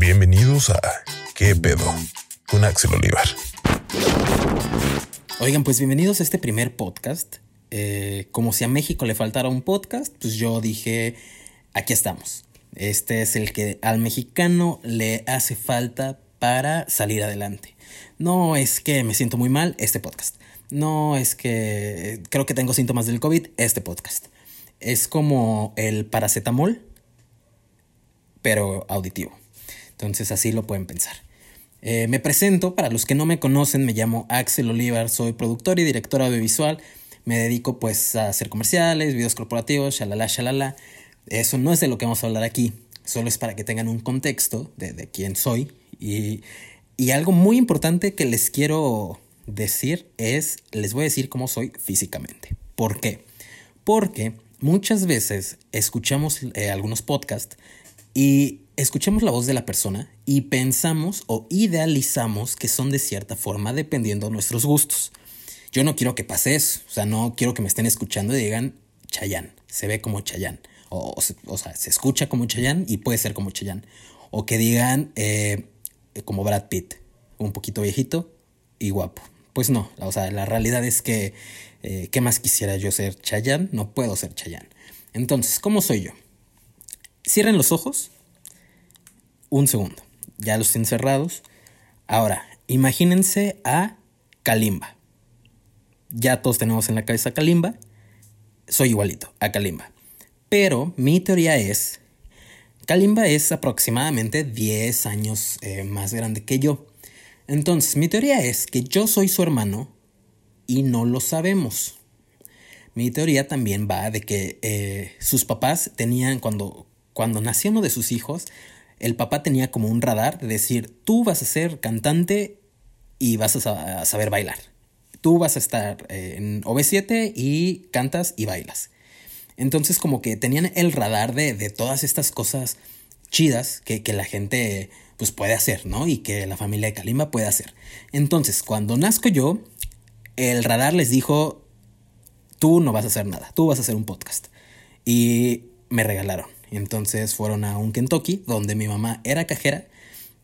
Bienvenidos a ¿Qué pedo? con Axel Olivar. Oigan, pues bienvenidos a este primer podcast. Eh, como si a México le faltara un podcast, pues yo dije, aquí estamos. Este es el que al mexicano le hace falta para salir adelante. No es que me siento muy mal, este podcast. No es que creo que tengo síntomas del COVID, este podcast. Es como el paracetamol, pero auditivo. Entonces así lo pueden pensar. Eh, me presento, para los que no me conocen, me llamo Axel Olivar, soy productor y director audiovisual. Me dedico pues a hacer comerciales, videos corporativos, shalala, shalala. Eso no es de lo que vamos a hablar aquí, solo es para que tengan un contexto de, quién soy. Y, y algo muy importante que les quiero decir es, les voy a decir cómo soy físicamente. ¿Por qué? Porque muchas veces escuchamos eh, algunos podcasts y escuchamos la voz de la persona y pensamos o idealizamos que son de cierta forma dependiendo de nuestros gustos. Yo no quiero que pase eso, o sea, no quiero que me estén escuchando y digan Chayán, se ve como Chayán, o, o, sea, se escucha como Chayán y puede ser como Chayán, o que digan eh, como Brad Pitt, un poquito viejito y guapo. Pues no, o sea, la realidad es que, eh, ¿qué más quisiera yo ser Chayán? No puedo ser Chayán. Entonces, ¿cómo soy yo? Cierren los ojos. Un segundo. Ya los tienen cerrados. Ahora, imagínense a Kalimba. Ya todos tenemos en la cabeza Kalimba. Soy igualito a Kalimba. Pero mi teoría es, Kalimba es aproximadamente 10 años eh, más grande que yo. Entonces, mi teoría es que yo soy su hermano y no lo sabemos. Mi teoría también va de que eh, sus papás tenían, cuando, cuando nació uno de sus hijos, el papá tenía como un radar de decir, tú vas a ser cantante y vas a, saber bailar. Tú vas a estar eh, en OV7 y cantas y bailas. Entonces como que tenían el radar de, de todas estas cosas chidas que, que la gente pues puede hacer, ¿no? Y que la familia de Kalimba puede hacer. Entonces, cuando nazco yo, el radar les dijo, tú no vas a hacer nada, tú vas a hacer un podcast. Y me regalaron. Entonces fueron a un Kentucky, donde mi mamá era cajera,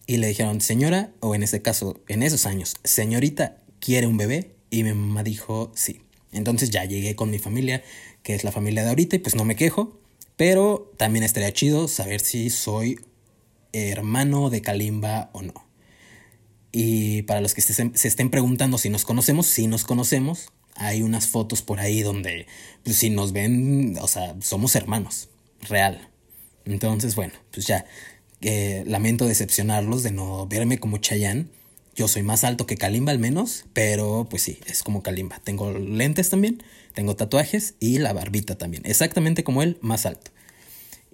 y le dijeron, señora, o en este caso, en esos años, señorita, ¿quiere un bebé? Y mi mamá dijo, sí. Entonces ya llegué con mi familia, que es la familia de ahorita, y pues no me quejo, pero también estaría chido saber si soy hermano de Kalimba o no. Y para los que se estén preguntando si nos conocemos, si nos conocemos. Hay unas fotos por ahí donde, pues si nos ven, o sea, somos hermanos, real. Entonces, bueno, pues ya, eh, lamento decepcionarlos de no verme como Chayanne. Yo soy más alto que Kalimba al menos, pero pues sí, es como Kalimba. Tengo lentes también, tengo tatuajes y la barbita también. Exactamente como él, más alto.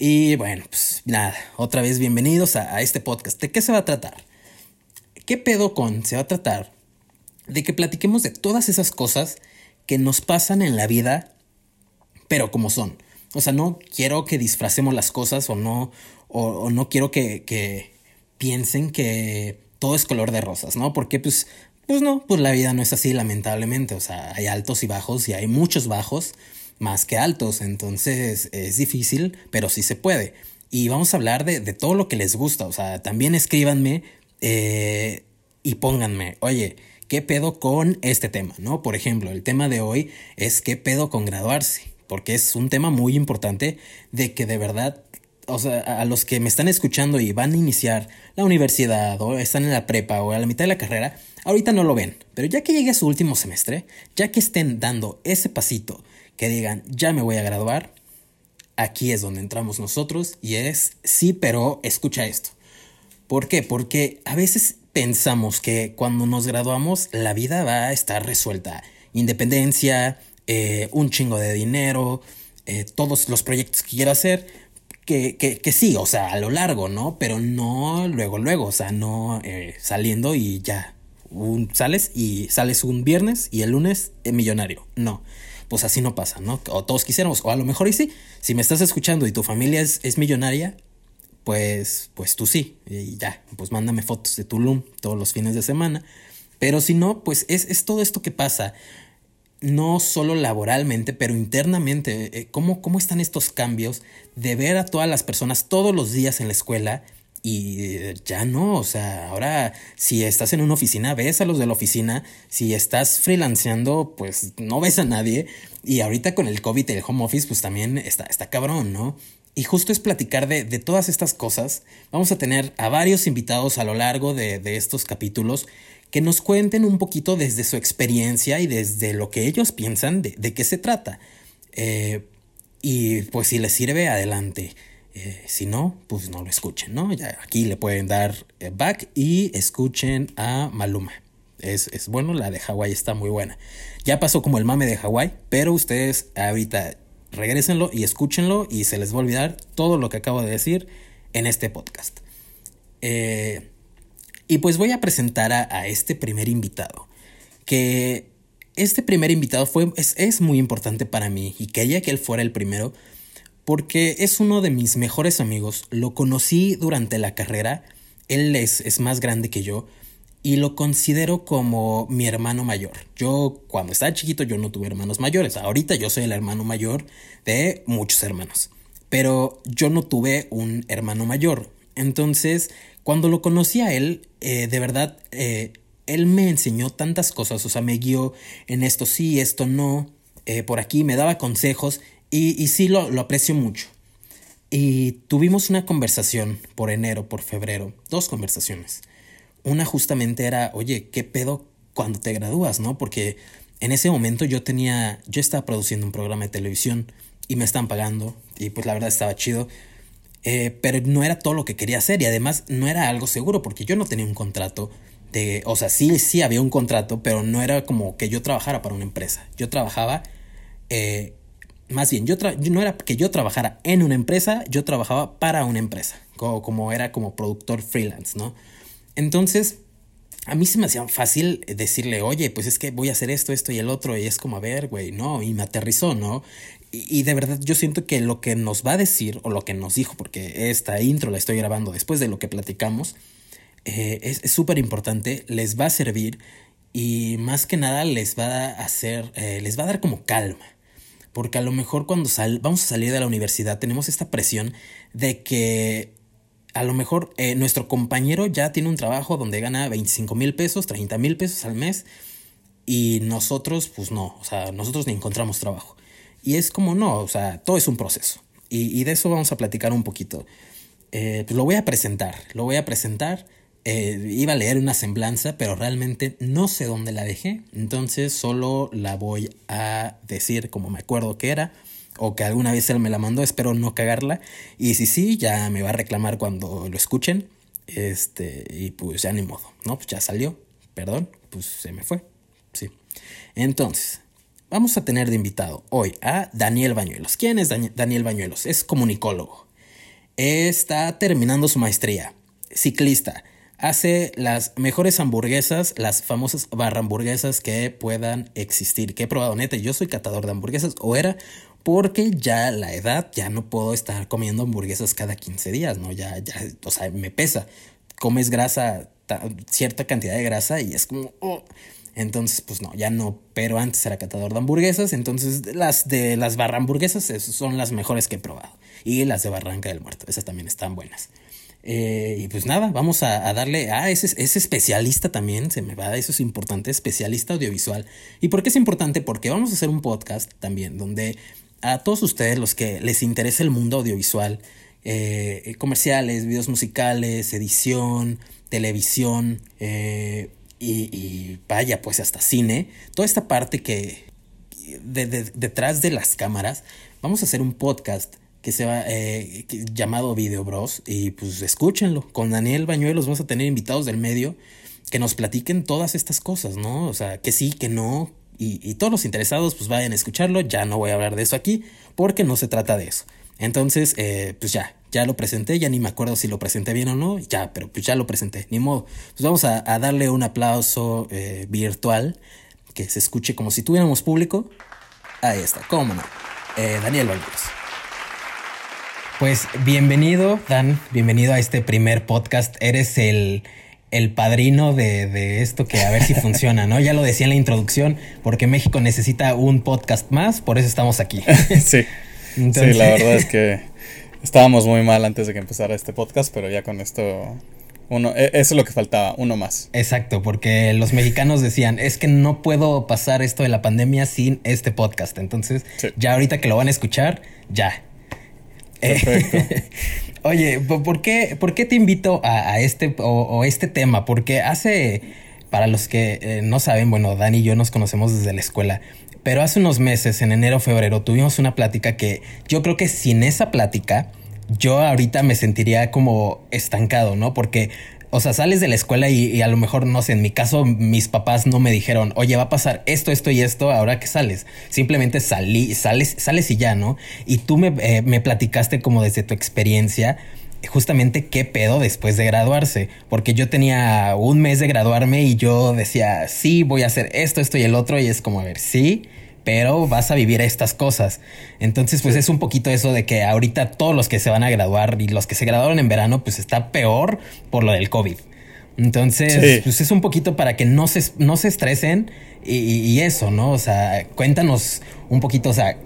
Y bueno, pues nada, otra vez bienvenidos a, este podcast. ¿De qué se va a tratar? ¿Qué pedo con? Se va a tratar de que platiquemos de todas esas cosas que nos pasan en la vida, pero como son. O sea, no quiero que disfracemos las cosas o no, o, no quiero que, que, piensen que todo es color de rosas, ¿no? Porque pues, pues no, pues la vida no es así, lamentablemente. O sea, hay altos y bajos y hay muchos bajos más que altos, entonces es difícil, pero sí se puede. Y vamos a hablar de, todo lo que les gusta, o sea, también escríbanme eh, y pónganme, oye, ¿qué pedo con este tema? ¿No? Por ejemplo, el tema de hoy es ¿qué pedo con graduarse? Porque es un tema muy importante de que de verdad o sea, a los que me están escuchando y van a iniciar la universidad o están en la prepa o a la mitad de la carrera, ahorita no lo ven, pero ya que llegue a su último semestre, ya que estén dando ese pasito que digan, ya me voy a graduar, aquí es donde entramos nosotros y es, sí, pero escucha esto. ¿Por qué? Porque a veces pensamos que cuando nos graduamos la vida va a estar resuelta. Independencia, eh, un chingo de dinero, eh, todos los proyectos que quiero hacer, que, que, sí, o sea, a lo largo, ¿no? Pero no luego, luego, o sea, no eh, saliendo y ya. Un, sales y sales un viernes y el lunes millonario. No pues así no pasa, ¿no? O todos quisiéramos, o a lo mejor y sí, si me estás escuchando y tu familia es, es millonaria, pues, pues tú sí, y ya, pues mándame fotos de Tulum todos los fines de semana. Pero si no, pues es, es todo esto que pasa, no solo laboralmente, pero internamente, eh, ¿cómo, cómo están estos cambios de ver a todas las personas todos los días en la escuela Y ya no, o sea, ahora si estás en una oficina, ves a los de la oficina, si estás freelanceando, pues no ves a nadie. Y ahorita con el COVID y el home office, pues también está, está cabrón, ¿no? Y justo es platicar de, de, todas estas cosas. Vamos a tener a varios invitados a lo largo de, de estos capítulos que nos cuenten un poquito desde su experiencia y desde lo que ellos piensan de, de qué se trata. Eh, y pues si les sirve, adelante. Eh, si no, pues no lo escuchen, ¿no? Ya aquí le pueden dar eh, back y escuchen a Maluma. Es, es bueno, la de Hawái está muy buena. Ya pasó como el mame de Hawái, pero ustedes ahorita regresenlo y escúchenlo y se les va a olvidar todo lo que acabo de decir en este podcast. Eh, y pues voy a presentar a, este primer invitado, que este primer invitado fue, es, es muy importante para mí y quería que él fuera el primero porque es uno de mis mejores amigos, lo conocí durante la carrera, él es, es más grande que yo, y lo considero como mi hermano mayor. Yo cuando estaba chiquito yo no tuve hermanos mayores. Ahorita yo soy el hermano mayor de muchos hermanos. Pero yo no tuve un hermano mayor. Entonces, cuando lo conocí a él, eh, de verdad, eh, él me enseñó tantas cosas. O sea, me guió en esto sí, esto no. Eh, por aquí me daba consejos. Y, sí lo, lo aprecio mucho. Y tuvimos una conversación por enero, por febrero. Dos conversaciones una justamente era, oye, ¿qué pedo cuando te gradúas, no? Porque en ese momento yo tenía, yo estaba produciendo un programa de televisión y me estaban pagando y pues la verdad estaba chido. Eh, pero no era todo lo que quería hacer y además no era algo seguro porque yo no tenía un contrato de, o sea, sí, sí había un contrato, pero no era como que yo trabajara para una empresa. Yo trabajaba, eh, más bien, yo no era que yo trabajara en una empresa, yo trabajaba para una empresa, como, como era como productor freelance, ¿no? Entonces, a mí se me hacía fácil decirle, oye, pues es que voy a hacer esto, esto y el otro, y es como, a ver, güey, no, y me aterrizó, ¿no? Y, de verdad yo siento que lo que nos va a decir, o lo que nos dijo, porque esta intro la estoy grabando después de lo que platicamos, eh, es súper importante, les va a servir y más que nada les va a hacer, eh, les va a dar como calma. Porque a lo mejor cuando sal, vamos a salir de la universidad tenemos esta presión de que a lo mejor eh, nuestro compañero ya tiene un trabajo donde gana 25 mil pesos, 30 mil pesos al mes y nosotros pues no, o sea, nosotros ni encontramos trabajo. Y es como no, o sea, todo es un proceso. Y, y de eso vamos a platicar un poquito. Eh, pues lo voy a presentar, lo voy a presentar. Eh, iba a leer una semblanza, pero realmente no sé dónde la dejé. Entonces solo la voy a decir como me acuerdo que era o que alguna vez él me la mandó, espero no cagarla. Y si sí, ya me va a reclamar cuando lo escuchen. Este, y pues ya ni modo, ¿no? Pues ya salió, perdón, pues se me fue. Sí. Entonces, vamos a tener de invitado hoy a Daniel Bañuelos. ¿Quién es Daniel Bañuelos? Es comunicólogo. Está terminando su maestría, ciclista. Hace las mejores hamburguesas, las famosas barra hamburguesas que puedan existir. Que he probado, neta. Yo soy catador de hamburguesas, o era, porque ya la edad, ya no puedo estar comiendo hamburguesas cada 15 días, ¿no? Ya, ya, o sea, me pesa. Comes grasa, cierta cantidad de grasa y es como, oh. Entonces, pues no, ya no, pero antes era catador de hamburguesas, entonces las de las barra hamburguesas son las mejores que he probado. Y las de Barranca del Muerto, esas también están buenas. Eh, y pues nada, vamos a, darle ah, ese, ese, especialista también, se me va, eso es importante, especialista audiovisual. ¿Y por qué es importante? Porque vamos a hacer un podcast también donde a todos ustedes los que les interesa el mundo audiovisual, eh, comerciales, videos musicales, edición, televisión eh, y, y, vaya, pues hasta cine, toda esta parte que de, de, detrás de las cámaras, vamos a hacer un podcast que se va eh, llamado Video Bros y pues escúchenlo. Con Daniel Bañuelos vamos a tener invitados del medio que nos platiquen todas estas cosas, ¿no? O sea, que sí, que no, y, y, todos los interesados pues vayan a escucharlo. Ya no voy a hablar de eso aquí porque no se trata de eso. Entonces, eh, pues ya, ya lo presenté, ya ni me acuerdo si lo presenté bien o no, ya, pero pues ya lo presenté, ni modo. Pues vamos a, a darle un aplauso eh, virtual que se escuche como si tuviéramos público. Ahí está, cómo no. Eh, Daniel Valverde. Pues bienvenido, Dan, bienvenido a este primer podcast. Eres el el padrino de, de, esto que a ver si funciona, ¿no? Ya lo decía en la introducción, porque México necesita un podcast más, por eso estamos aquí. sí. Entonces... Sí, la verdad es que estábamos muy mal antes de que empezara este podcast, pero ya con esto uno, e, eso es lo que faltaba, uno más. Exacto, porque los mexicanos decían, es que no puedo pasar esto de la pandemia sin este podcast. Entonces, ya ahorita que lo van a escuchar, ya. Perfecto. oye, ¿por qué, ¿por qué te invito a, este o, este tema? Porque hace, para los que eh, no saben, bueno, Dani y yo nos conocemos desde la escuela. Pero hace unos meses, en enero, febrero, tuvimos una plática que yo creo que sin esa plática, yo ahorita me sentiría como estancado, ¿no? Porque, o sea, sales de la escuela y, a lo mejor, no sé, en mi caso, mis papás no me dijeron, oye, va a pasar esto, esto y esto ahora que sales. Simplemente salí, sales, sales y ya, ¿no? Y tú me, eh, me platicaste como desde tu experiencia justamente qué pedo después de graduarse, porque yo tenía un mes de graduarme y yo decía, sí, voy a hacer esto, esto y el otro, y es como, a ver, sí, pero vas a vivir estas cosas. Entonces, pues es un poquito eso de que ahorita todos los que se van a graduar y los que se graduaron en verano, pues está peor por lo del COVID. Entonces, pues es un poquito para que no se, no se estresen y, eso, ¿no? O sea, cuéntanos un poquito, o sea,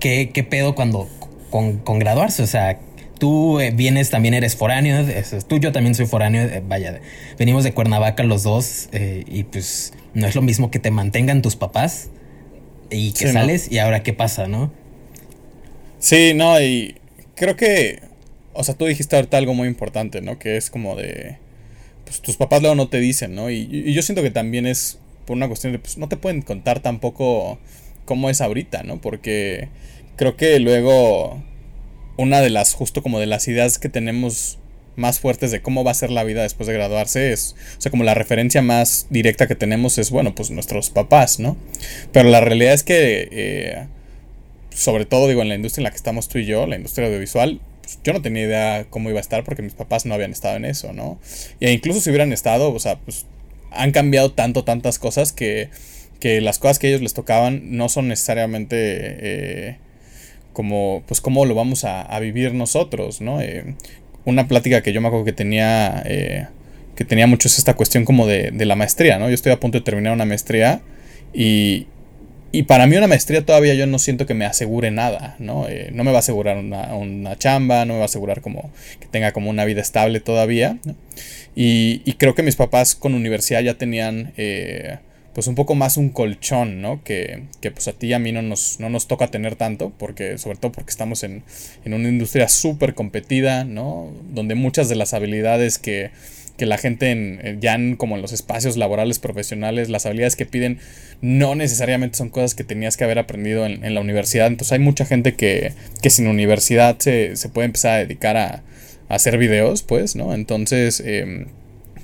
¿qué, qué pedo cuando con, con graduarse? O sea, tú eh, vienes, también eres foráneo, tú yo también soy foráneo, eh, vaya, venimos de Cuernavaca los dos eh, y pues no es lo mismo que te mantengan tus papás y que sales y ahora qué pasa, ¿no? Sí, no, y creo que, o sea, tú dijiste ahorita algo muy importante, ¿no? Que es como de, pues tus papás luego no te dicen, ¿no? Y, yo siento que también es por una cuestión de, pues no te pueden contar tampoco cómo es ahorita, ¿no? Porque creo que luego una de las, justo como de las ideas que tenemos más fuertes de cómo va a ser la vida después de graduarse es, o sea, como la referencia más directa que tenemos es, bueno, pues nuestros papás, ¿no? Pero la realidad es que, eh, sobre todo digo, en la industria en la que estamos tú y yo, la industria audiovisual, pues yo no tenía idea cómo iba a estar porque mis papás no habían estado en eso, ¿no? E incluso si hubieran estado, o sea, pues han cambiado tanto, tantas cosas que, que las cosas que ellos les tocaban no son necesariamente... Eh, como, pues, cómo lo vamos a, vivir nosotros, ¿no? Eh, una plática que yo me acuerdo que tenía, eh, que tenía mucho es esta cuestión como de, de, la maestría, ¿no? Yo estoy a punto de terminar una maestría y, y para mí una maestría todavía yo no siento que me asegure nada, ¿no? Eh, no me va a asegurar una, una, chamba, no me va a asegurar como que tenga como una vida estable todavía. Y, y, creo que mis papás con universidad ya tenían... pues un poco más un colchón, ¿no? Que, que, pues a ti y a mí no nos, no nos toca tener tanto, porque sobre todo porque estamos en, en una industria súper competida, ¿no? Donde muchas de las habilidades que, que la gente en, ya en, como en los espacios laborales profesionales, las habilidades que piden no necesariamente son cosas que tenías que haber aprendido en, en la universidad. Entonces hay mucha gente que, que sin universidad se, se, puede empezar a dedicar a, hacer videos, pues, ¿no? Entonces eh,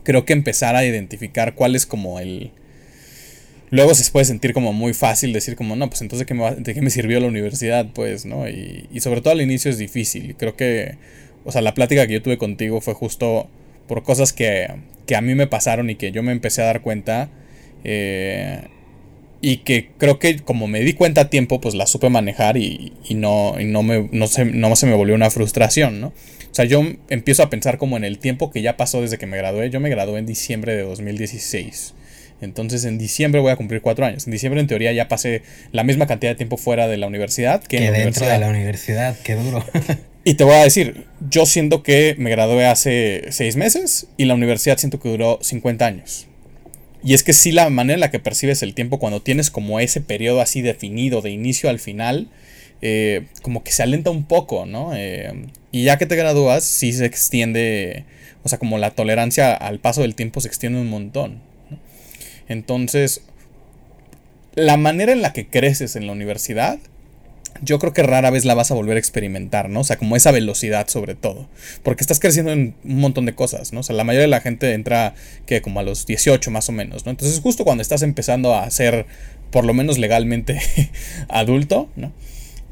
creo que empezar a identificar cuál es como el luego se puede sentir como muy fácil decir como, no, pues entonces ¿de qué me, de qué me sirvió la universidad? Pues, ¿no? Y, sobre todo al inicio es difícil. Creo que, o sea, la plática que yo tuve contigo fue justo por cosas que, que a mí me pasaron y que yo me empecé a dar cuenta. Eh, y que creo que como me di cuenta a tiempo, pues la supe manejar y, no, no, me, no, se, se me volvió una frustración, ¿no? O sea, yo empiezo a pensar como en el tiempo que ya pasó desde que me gradué. Yo me gradué en diciembre de 2016. Entonces en diciembre voy a cumplir cuatro años. En diciembre en teoría ya pasé la misma cantidad de tiempo fuera de la universidad que, en la dentro de la universidad. Qué duro. y te voy a decir, yo siento que me gradué hace seis meses y la universidad siento que duró 50 años. Y es que sí la manera en la que percibes el tiempo cuando tienes como ese periodo así definido de inicio al final, eh, como que se alenta un poco, ¿no? Eh, y ya que te gradúas, sí se extiende, o sea, como la tolerancia al paso del tiempo se extiende un montón. Entonces, la manera en la que creces en la universidad, yo creo que rara vez la vas a volver a experimentar, ¿no? O sea, como esa velocidad sobre todo. Porque estás creciendo en un montón de cosas, ¿no? O sea, la mayoría de la gente entra, que como a los 18 más o menos, ¿no? Entonces, justo cuando estás empezando a ser, por lo menos legalmente, adulto, ¿no?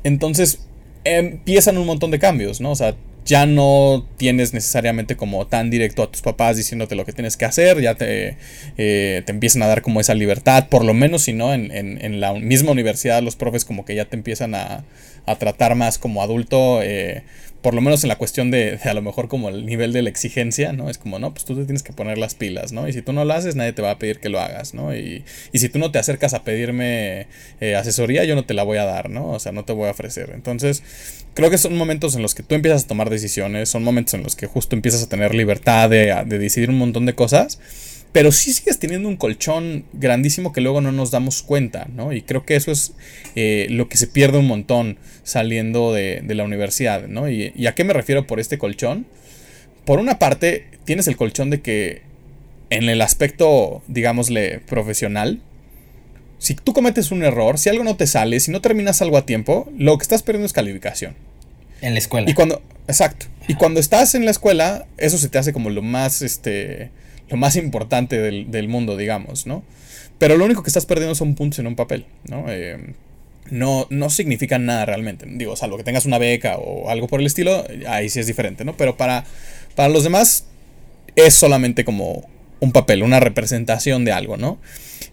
Entonces, empiezan un montón de cambios, ¿no? O sea, ya no tienes necesariamente como tan directo a tus papás diciéndote lo que tienes que hacer, ya te, eh, te empiezan a dar como esa libertad, por lo menos si no, en, en, la misma universidad los profes como que ya te empiezan a, a tratar más como adulto, eh, por lo menos en la cuestión de, a lo mejor como el nivel de la exigencia, ¿no? Es como, no, pues tú te tienes que poner las pilas, ¿no? Y si tú no lo haces, nadie te va a pedir que lo hagas, ¿no? Y, y si tú no te acercas a pedirme eh, asesoría, yo no te la voy a dar, ¿no? O sea, no te voy a ofrecer. Entonces, creo que son momentos en los que tú empiezas a tomar decisiones, son momentos en los que justo empiezas a tener libertad de, de decidir un montón de cosas pero sí sigues teniendo un colchón grandísimo que luego no nos damos cuenta, ¿no? Y creo que eso es eh, lo que se pierde un montón saliendo de, la universidad, ¿no? Y, a qué me refiero por este colchón? Por una parte, tienes el colchón de que en el aspecto, digámosle, profesional, si tú cometes un error, si algo no te sale, si no terminas algo a tiempo, lo que estás perdiendo es calificación. En la escuela. Y cuando, exacto. Y cuando estás en la escuela, eso se te hace como lo más, este, lo más importante del, mundo, digamos, ¿no? Pero lo único que estás perdiendo son puntos en un papel, ¿no? Eh, no, no significan nada realmente. Digo, salvo que tengas una beca o algo por el estilo, ahí sí es diferente, ¿no? Pero para, para los demás es solamente como un papel, una representación de algo, ¿no?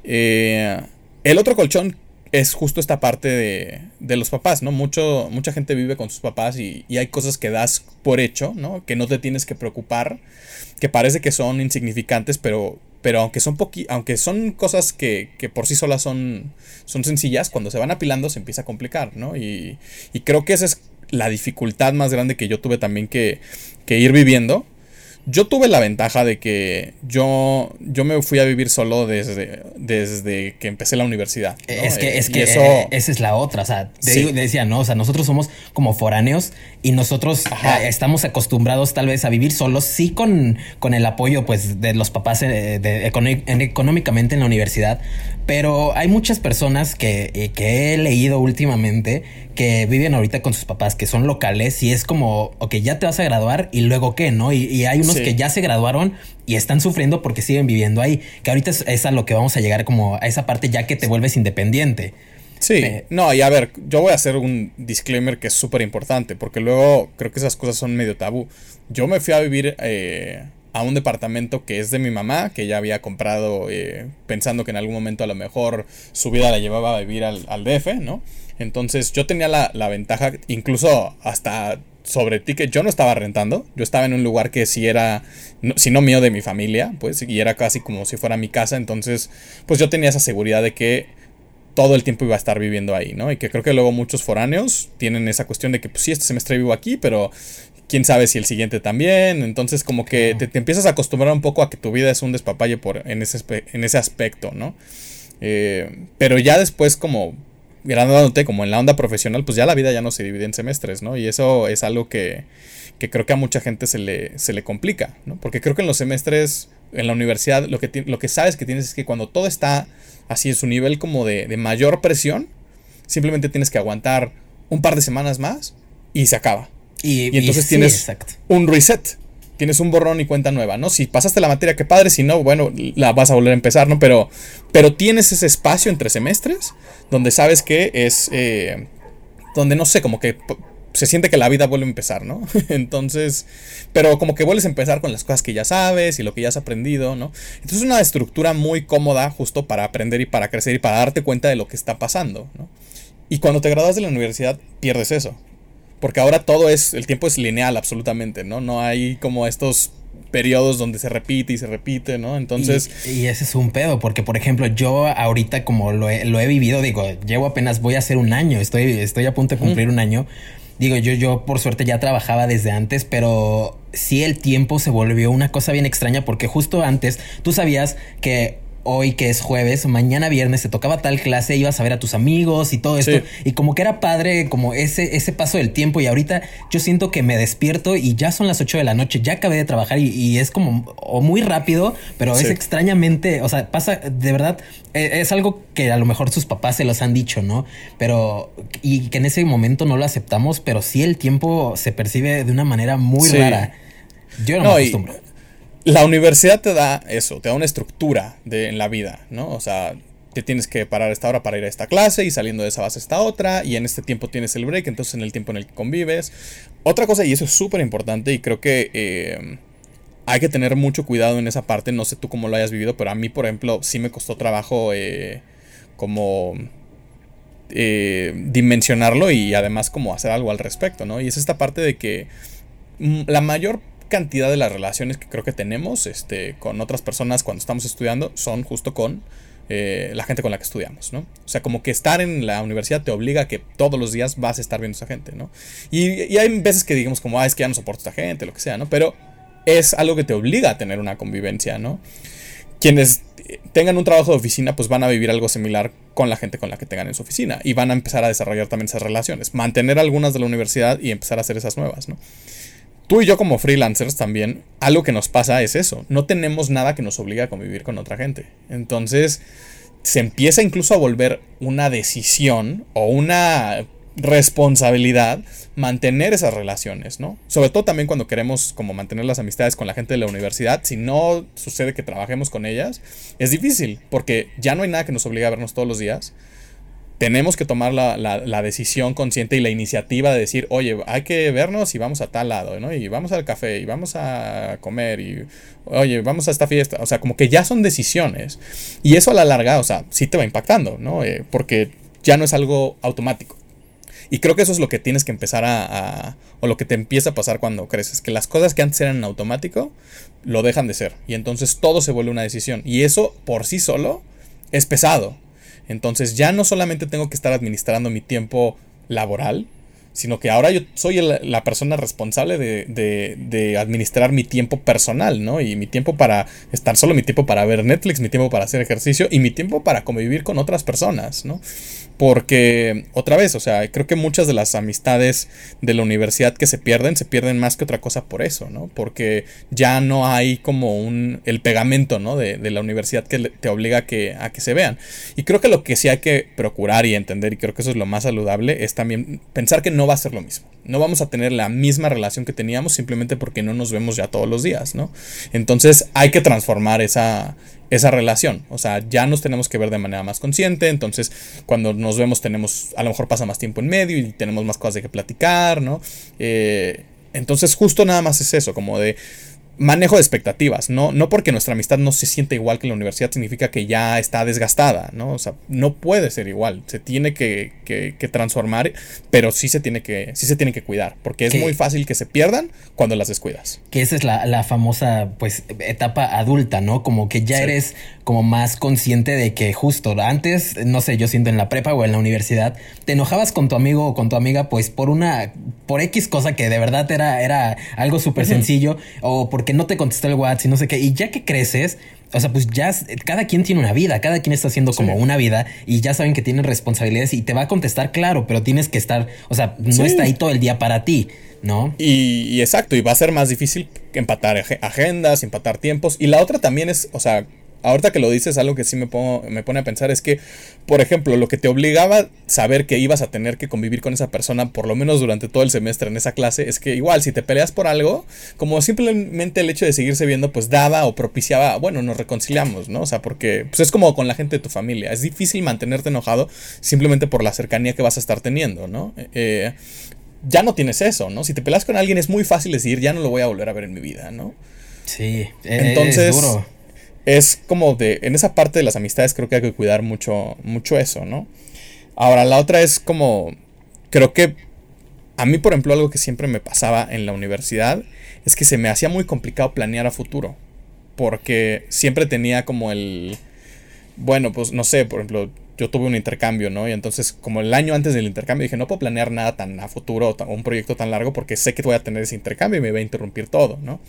Eh, el otro colchón es justo esta parte de, de, los papás, ¿no? Mucho, mucha gente vive con sus papás y, y, hay cosas que das por hecho, ¿no? Que no te tienes que preocupar que parece que son insignificantes, pero, pero aunque son poqui aunque son cosas que, que, por sí solas son, son sencillas, cuando se van apilando se empieza a complicar, ¿no? Y, y creo que esa es la dificultad más grande que yo tuve también que, que ir viviendo yo tuve la ventaja de que yo, yo me fui a vivir solo desde, desde que empecé la universidad. Es que, es que eh, esa es la otra. O sea, decía, no, o sea, nosotros somos como foráneos y nosotros eh, estamos acostumbrados tal vez a vivir solos, sí con, con el apoyo pues de los papás eh, de, económicamente en la universidad, pero hay muchas personas que, que he leído últimamente que viven ahorita con sus papás, que son locales, y es como, ok, ya te vas a graduar y luego qué, ¿no? Y, hay unos que ya se graduaron y están sufriendo porque siguen viviendo ahí, que ahorita es, a lo que vamos a llegar como a esa parte ya que te vuelves independiente. Sí, no, y a ver, yo voy a hacer un disclaimer que es súper importante, porque luego creo que esas cosas son medio tabú. Yo me fui a vivir eh, a un departamento que es de mi mamá, que ya había comprado eh, pensando que en algún momento a lo mejor su vida la llevaba a vivir al, al DF, ¿no? Entonces yo tenía la, ventaja, incluso hasta sobre ti, que yo no estaba rentando, yo estaba en un lugar que si era, si no mío de mi familia, pues, y era casi como si fuera mi casa, entonces, pues yo tenía esa seguridad de que todo el tiempo iba a estar viviendo ahí, ¿no? Y que creo que luego muchos foráneos tienen esa cuestión de que, pues sí, este semestre vivo aquí, pero quién sabe si el siguiente también, entonces como que te, empiezas a acostumbrar un poco a que tu vida es un despapalle por, en, ese, en ese aspecto, ¿no? Eh, pero ya después como graduándote como en la onda profesional, pues ya la vida ya no se divide en semestres, ¿no? Y eso es algo que, que creo que a mucha gente se le, se le complica, ¿no? Porque creo que en los semestres, en la universidad, lo que, lo que sabes que tienes es que cuando todo está así en su nivel como de, de mayor presión, simplemente tienes que aguantar un par de semanas más y se acaba. Y, entonces tienes un reset tienes un borrón y cuenta nueva, ¿no? Si pasaste la materia, qué padre, si no, bueno, la vas a volver a empezar, ¿no? Pero, pero tienes ese espacio entre semestres donde sabes que es, eh, donde no sé, como que se siente que la vida vuelve a empezar, ¿no? Entonces, pero como que vuelves a empezar con las cosas que ya sabes y lo que ya has aprendido, ¿no? Entonces es una estructura muy cómoda justo para aprender y para crecer y para darte cuenta de lo que está pasando, ¿no? Y cuando te gradúas de la universidad pierdes eso. Porque ahora todo es, el tiempo es lineal absolutamente, ¿no? No hay como estos periodos donde se repite y se repite, ¿no? Entonces... Y, ese es un pedo, porque por ejemplo yo ahorita como lo he, lo he, vivido, digo, llevo apenas, voy a hacer un año, estoy, estoy a punto de cumplir un año. Digo, yo, yo por suerte ya trabajaba desde antes, pero sí el tiempo se volvió una cosa bien extraña porque justo antes tú sabías que hoy que es jueves, mañana viernes te tocaba tal clase, ibas a ver a tus amigos y todo esto. Y como que era padre como ese, ese paso del tiempo y ahorita yo siento que me despierto y ya son las 8 de la noche, ya acabé de trabajar y, es como o muy rápido, pero es extrañamente, o sea, pasa de verdad, e, es, algo que a lo mejor sus papás se los han dicho, ¿no? Pero y que en ese momento no lo aceptamos, pero sí el tiempo se percibe de una manera muy rara. Yo no, me acostumbro la universidad te da eso, te da una estructura de, en la vida, ¿no? O sea, te tienes que parar esta hora para ir a esta clase y saliendo de esa vas a esta otra y en este tiempo tienes el break, entonces en el tiempo en el que convives. Otra cosa, y eso es súper importante y creo que eh, hay que tener mucho cuidado en esa parte, no sé tú cómo lo hayas vivido, pero a mí, por ejemplo, sí me costó trabajo eh, como eh, dimensionarlo y además como hacer algo al respecto, ¿no? Y es esta parte de que mm, la mayor cantidad de las relaciones que creo que tenemos este, con otras personas cuando estamos estudiando son justo con eh, la gente con la que estudiamos, ¿no? O sea, como que estar en la universidad te obliga a que todos los días vas a estar viendo a esa gente, ¿no? Y, hay veces que digamos como, ah, es que ya no soporto a esta gente, lo que sea, ¿no? Pero es algo que te obliga a tener una convivencia, ¿no? Quienes tengan un trabajo de oficina, pues van a vivir algo similar con la gente con la que tengan en su oficina y van a empezar a desarrollar también esas relaciones, mantener algunas de la universidad y empezar a hacer esas nuevas, ¿no? Tú y yo como freelancers también, algo que nos pasa es eso, no tenemos nada que nos obligue a convivir con otra gente. Entonces, se empieza incluso a volver una decisión o una responsabilidad mantener esas relaciones, ¿no? Sobre todo también cuando queremos como mantener las amistades con la gente de la universidad, si no sucede que trabajemos con ellas, es difícil, porque ya no hay nada que nos obligue a vernos todos los días tenemos que tomar la, decisión consciente y la iniciativa de decir, oye, hay que vernos y vamos a tal lado, ¿no? Y vamos al café y vamos a comer y, oye, vamos a esta fiesta. O sea, como que ya son decisiones. Y eso a la larga, o sea, sí te va impactando, ¿no? Eh, porque ya no es algo automático. Y creo que eso es lo que tienes que empezar a, a, o lo que te empieza a pasar cuando creces, que las cosas que antes eran automático, lo dejan de ser. Y entonces todo se vuelve una decisión. Y eso por sí solo es pesado. Entonces ya no solamente tengo que estar administrando mi tiempo laboral, sino que ahora yo soy la persona responsable de, administrar mi tiempo personal, ¿no? Y mi tiempo para estar solo, mi tiempo para ver Netflix, mi tiempo para hacer ejercicio y mi tiempo para convivir con otras personas, ¿no? Porque, otra vez, o sea, creo que muchas de las amistades de la universidad que se pierden, se pierden más que otra cosa por eso, ¿no? Porque ya no hay como un, el pegamento, ¿no? De, la universidad que te obliga a que, a que se vean. Y creo que lo que sí hay que procurar y entender, y creo que eso es lo más saludable, es también pensar que no va a ser lo mismo. No vamos a tener la misma relación que teníamos simplemente porque no nos vemos ya todos los días, ¿no? Entonces hay que transformar esa, esa relación. O sea, ya nos tenemos que ver de manera más consciente. Entonces, cuando nos vemos, tenemos, a lo mejor pasa más tiempo en medio y tenemos más cosas de que platicar, ¿no? Eh, entonces, justo nada más es eso, como de manejo de expectativas, ¿no? No porque nuestra amistad no se siente igual que en la universidad significa que ya está desgastada, ¿no? O sea, no puede ser igual, se tiene que, que, transformar, pero sí se tiene que, sí se tiene que cuidar, porque es muy fácil que se pierdan cuando las descuidas. Que esa es la, la famosa, pues, etapa adulta, ¿no? Como que ya eres como más consciente de que justo antes, no sé, yo siento en la prepa o en la universidad, te enojabas con tu amigo o con tu amiga, pues, por una, por X cosa que de verdad era, era algo súper sencillo, o por porque no te contestó el WhatsApp y no sé qué. Y ya que creces, o sea, pues ya cada quien tiene una vida, cada quien está haciendo como una vida y ya saben que tienen responsabilidades y te va a contestar claro, pero tienes que estar, o sea, no está ahí todo el día para ti, ¿no? Y, y, exacto, y va a ser más difícil empatar agendas, empatar tiempos. Y la otra también es, o sea, ahorita que lo dices, algo que sí me, pongo, me pone a pensar es que, por ejemplo, lo que te obligaba a saber que ibas a tener que convivir con esa persona, por lo menos durante todo el semestre en esa clase, es que igual, si te peleas por algo, como simplemente el hecho de seguirse viendo, pues daba o propiciaba, bueno, nos reconciliamos, ¿no? O sea, porque pues es como con la gente de tu familia, es difícil mantenerte enojado simplemente por la cercanía que vas a estar teniendo, ¿no? Eh, ya no tienes eso, ¿no? Si te peleas con alguien es muy fácil decir, ya no lo voy a volver a ver en mi vida, ¿no? Sí, entonces... Es duro es como de, en esa parte de las amistades creo que hay que cuidar mucho, mucho eso, ¿no? Ahora, la otra es como, creo que a mí, por ejemplo, algo que siempre me pasaba en la universidad es que se me hacía muy complicado planear a futuro, porque siempre tenía como el, bueno, pues no sé, por ejemplo, yo tuve un intercambio, ¿no? Y entonces, como el año antes del intercambio, dije, no puedo planear nada tan a futuro o un proyecto tan largo porque sé que voy a tener ese intercambio y me va a interrumpir todo, ¿no?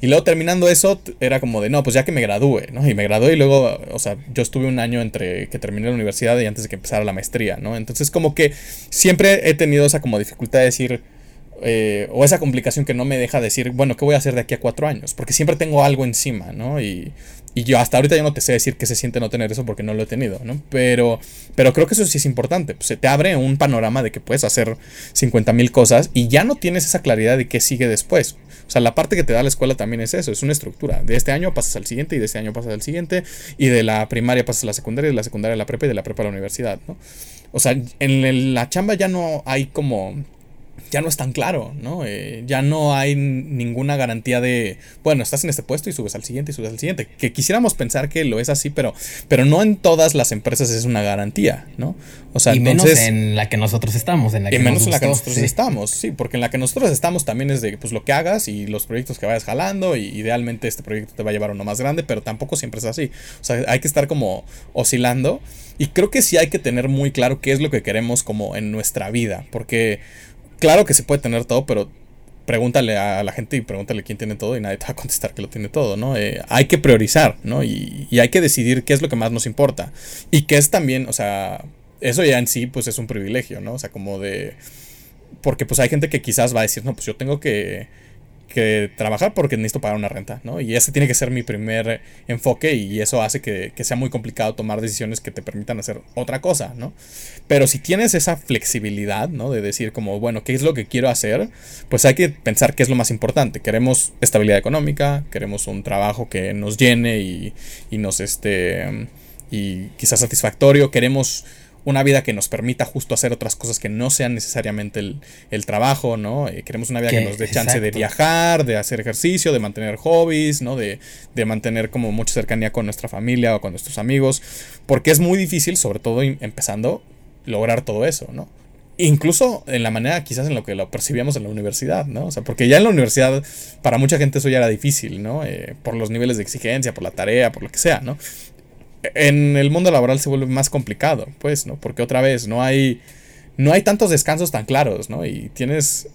Y luego terminando eso, era como de, no, pues ya que me gradúe, ¿no? Y me gradué y luego, o sea, yo estuve un año entre que terminé la universidad y antes de que empezara la maestría, ¿no? Entonces como que siempre he tenido esa como dificultad de decir, eh, o esa complicación que no me deja decir, bueno, ¿qué voy a hacer de aquí a cuatro años? Porque siempre tengo algo encima, ¿no? Y, y yo hasta ahorita yo no te sé decir qué se siente no tener eso porque no lo he tenido, ¿no? Pero, pero creo que eso sí es importante. Pues se te abre un panorama de que puedes hacer 50 mil cosas y ya no tienes esa claridad de qué sigue después. O sea, la parte que te da la escuela también es eso, es una estructura. De este año pasas al siguiente y de este año pasas al siguiente y de la primaria pasas a la secundaria y de la secundaria a la prepa y de la prepa a la universidad, ¿no? O sea, en la chamba ya no hay como ya no es tan claro, ¿no? Eh, ya no hay ninguna garantía de, bueno, estás en este puesto y subes al siguiente y subes al siguiente. Que quisiéramos pensar que lo es así, pero, pero no en todas las empresas es una garantía, ¿no? O sea, y menos en la que nosotros estamos, en la que y menos en la que nosotros estamos, sí, porque en la que nosotros estamos también es de pues lo que hagas y los proyectos que vayas jalando y idealmente este proyecto te va a llevar a uno más grande, pero tampoco siempre es así. O sea, hay que estar como oscilando y creo que sí hay que tener muy claro qué es lo que queremos como en nuestra vida, porque claro que se puede tener todo, pero pregúntale a la gente y pregúntale quién tiene todo y nadie te va a contestar que lo tiene todo, ¿no? Eh, hay que priorizar, ¿no? Y, y, hay que decidir qué es lo que más nos importa. Y que es también, o sea, eso ya en sí, pues es un privilegio, ¿no? O sea, como de... Porque pues hay gente que quizás va a decir, no, pues yo tengo que que trabajar porque necesito pagar una renta, ¿no? Y ese tiene que ser mi primer enfoque y eso hace que, sea muy complicado tomar decisiones que te permitan hacer otra cosa, ¿no? Pero si tienes esa flexibilidad, ¿no? De decir como, bueno, ¿qué es lo que quiero hacer? Pues hay que pensar qué es lo más importante. Queremos estabilidad económica, queremos un trabajo que nos llene y, y nos, este, y quizás satisfactorio, queremos una vida que nos permita justo hacer otras cosas que no sean necesariamente el, trabajo, ¿no? Eh, queremos una vida que, nos dé chance de viajar, de hacer ejercicio, de mantener hobbies, ¿no? De, de, mantener como mucha cercanía con nuestra familia o con nuestros amigos, porque es muy difícil, sobre todo empezando, lograr todo eso, ¿no? Incluso en la manera quizás en lo que lo percibíamos en la universidad, ¿no? O sea, porque ya en la universidad para mucha gente eso ya era difícil, ¿no? Eh, por los niveles de exigencia, por la tarea, por lo que sea, ¿no? En el mundo laboral se vuelve más complicado, pues, ¿no? Porque otra vez, no hay, no hay tantos descansos tan claros, ¿no? Y tienes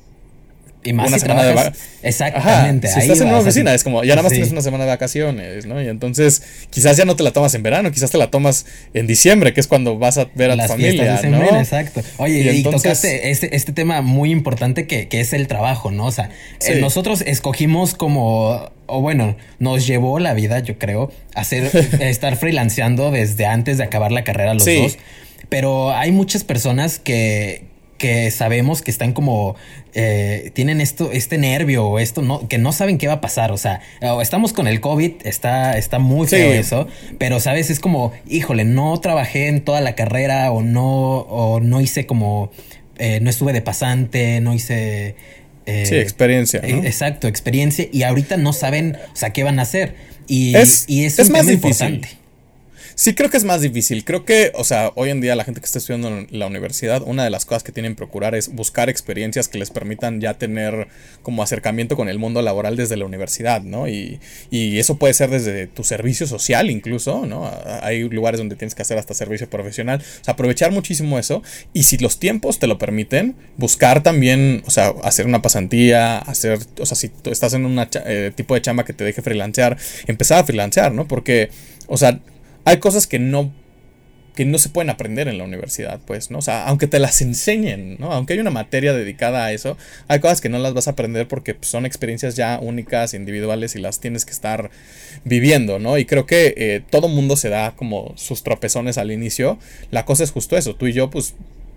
y más una si semana de Exactamente. si estás en una oficina, es como, ya nada más tienes una semana de vacaciones, ¿no? Y entonces, quizás ya no te la tomas en verano, quizás te la tomas en diciembre, que es cuando vas a ver a tu familia, ¿no? exacto. Oye, y, tocaste este, este, tema muy importante que, que, es el trabajo, ¿no? O sea, eh, nosotros escogimos como, o bueno, nos llevó la vida, yo creo, a hacer, estar freelanceando desde antes de acabar la carrera los dos. Pero hay muchas personas que, que sabemos que están como eh, tienen esto, este nervio o esto, no, que no saben qué va a pasar. O sea, estamos con el COVID, está, está muy feo eso, pero sabes, es como, híjole, no trabajé en toda la carrera o no, o no hice como, eh, no estuve de pasante, no hice. Eh, sí, experiencia. Exacto, experiencia. Y ahorita no saben, o sea, qué van a hacer. Y es, y es, más importante. Sí, creo que es más difícil. Creo que, o sea, hoy en día la gente que está estudiando en la universidad, una de las cosas que tienen que procurar es buscar experiencias que les permitan ya tener como acercamiento con el mundo laboral desde la universidad, ¿no? Y, y eso puede ser desde tu servicio social incluso, ¿no? Hay lugares donde tienes que hacer hasta servicio profesional. O sea, aprovechar muchísimo eso. Y si los tiempos te lo permiten, buscar también, o sea, hacer una pasantía, hacer, o sea, si tú estás en un eh, tipo de chamba que te deje freelancear, empezar a freelancear, ¿no? Porque, o sea, hay cosas que no que no se pueden aprender en la universidad, pues, ¿no? O sea, aunque te las enseñen, ¿no? Aunque hay una materia dedicada a eso, hay cosas que no las vas a aprender porque pues, son experiencias ya únicas, individuales y las tienes que estar viviendo, ¿no? Y creo que eh, todo mundo se da como sus tropezones al inicio. La cosa es justo eso, tú y yo, pues,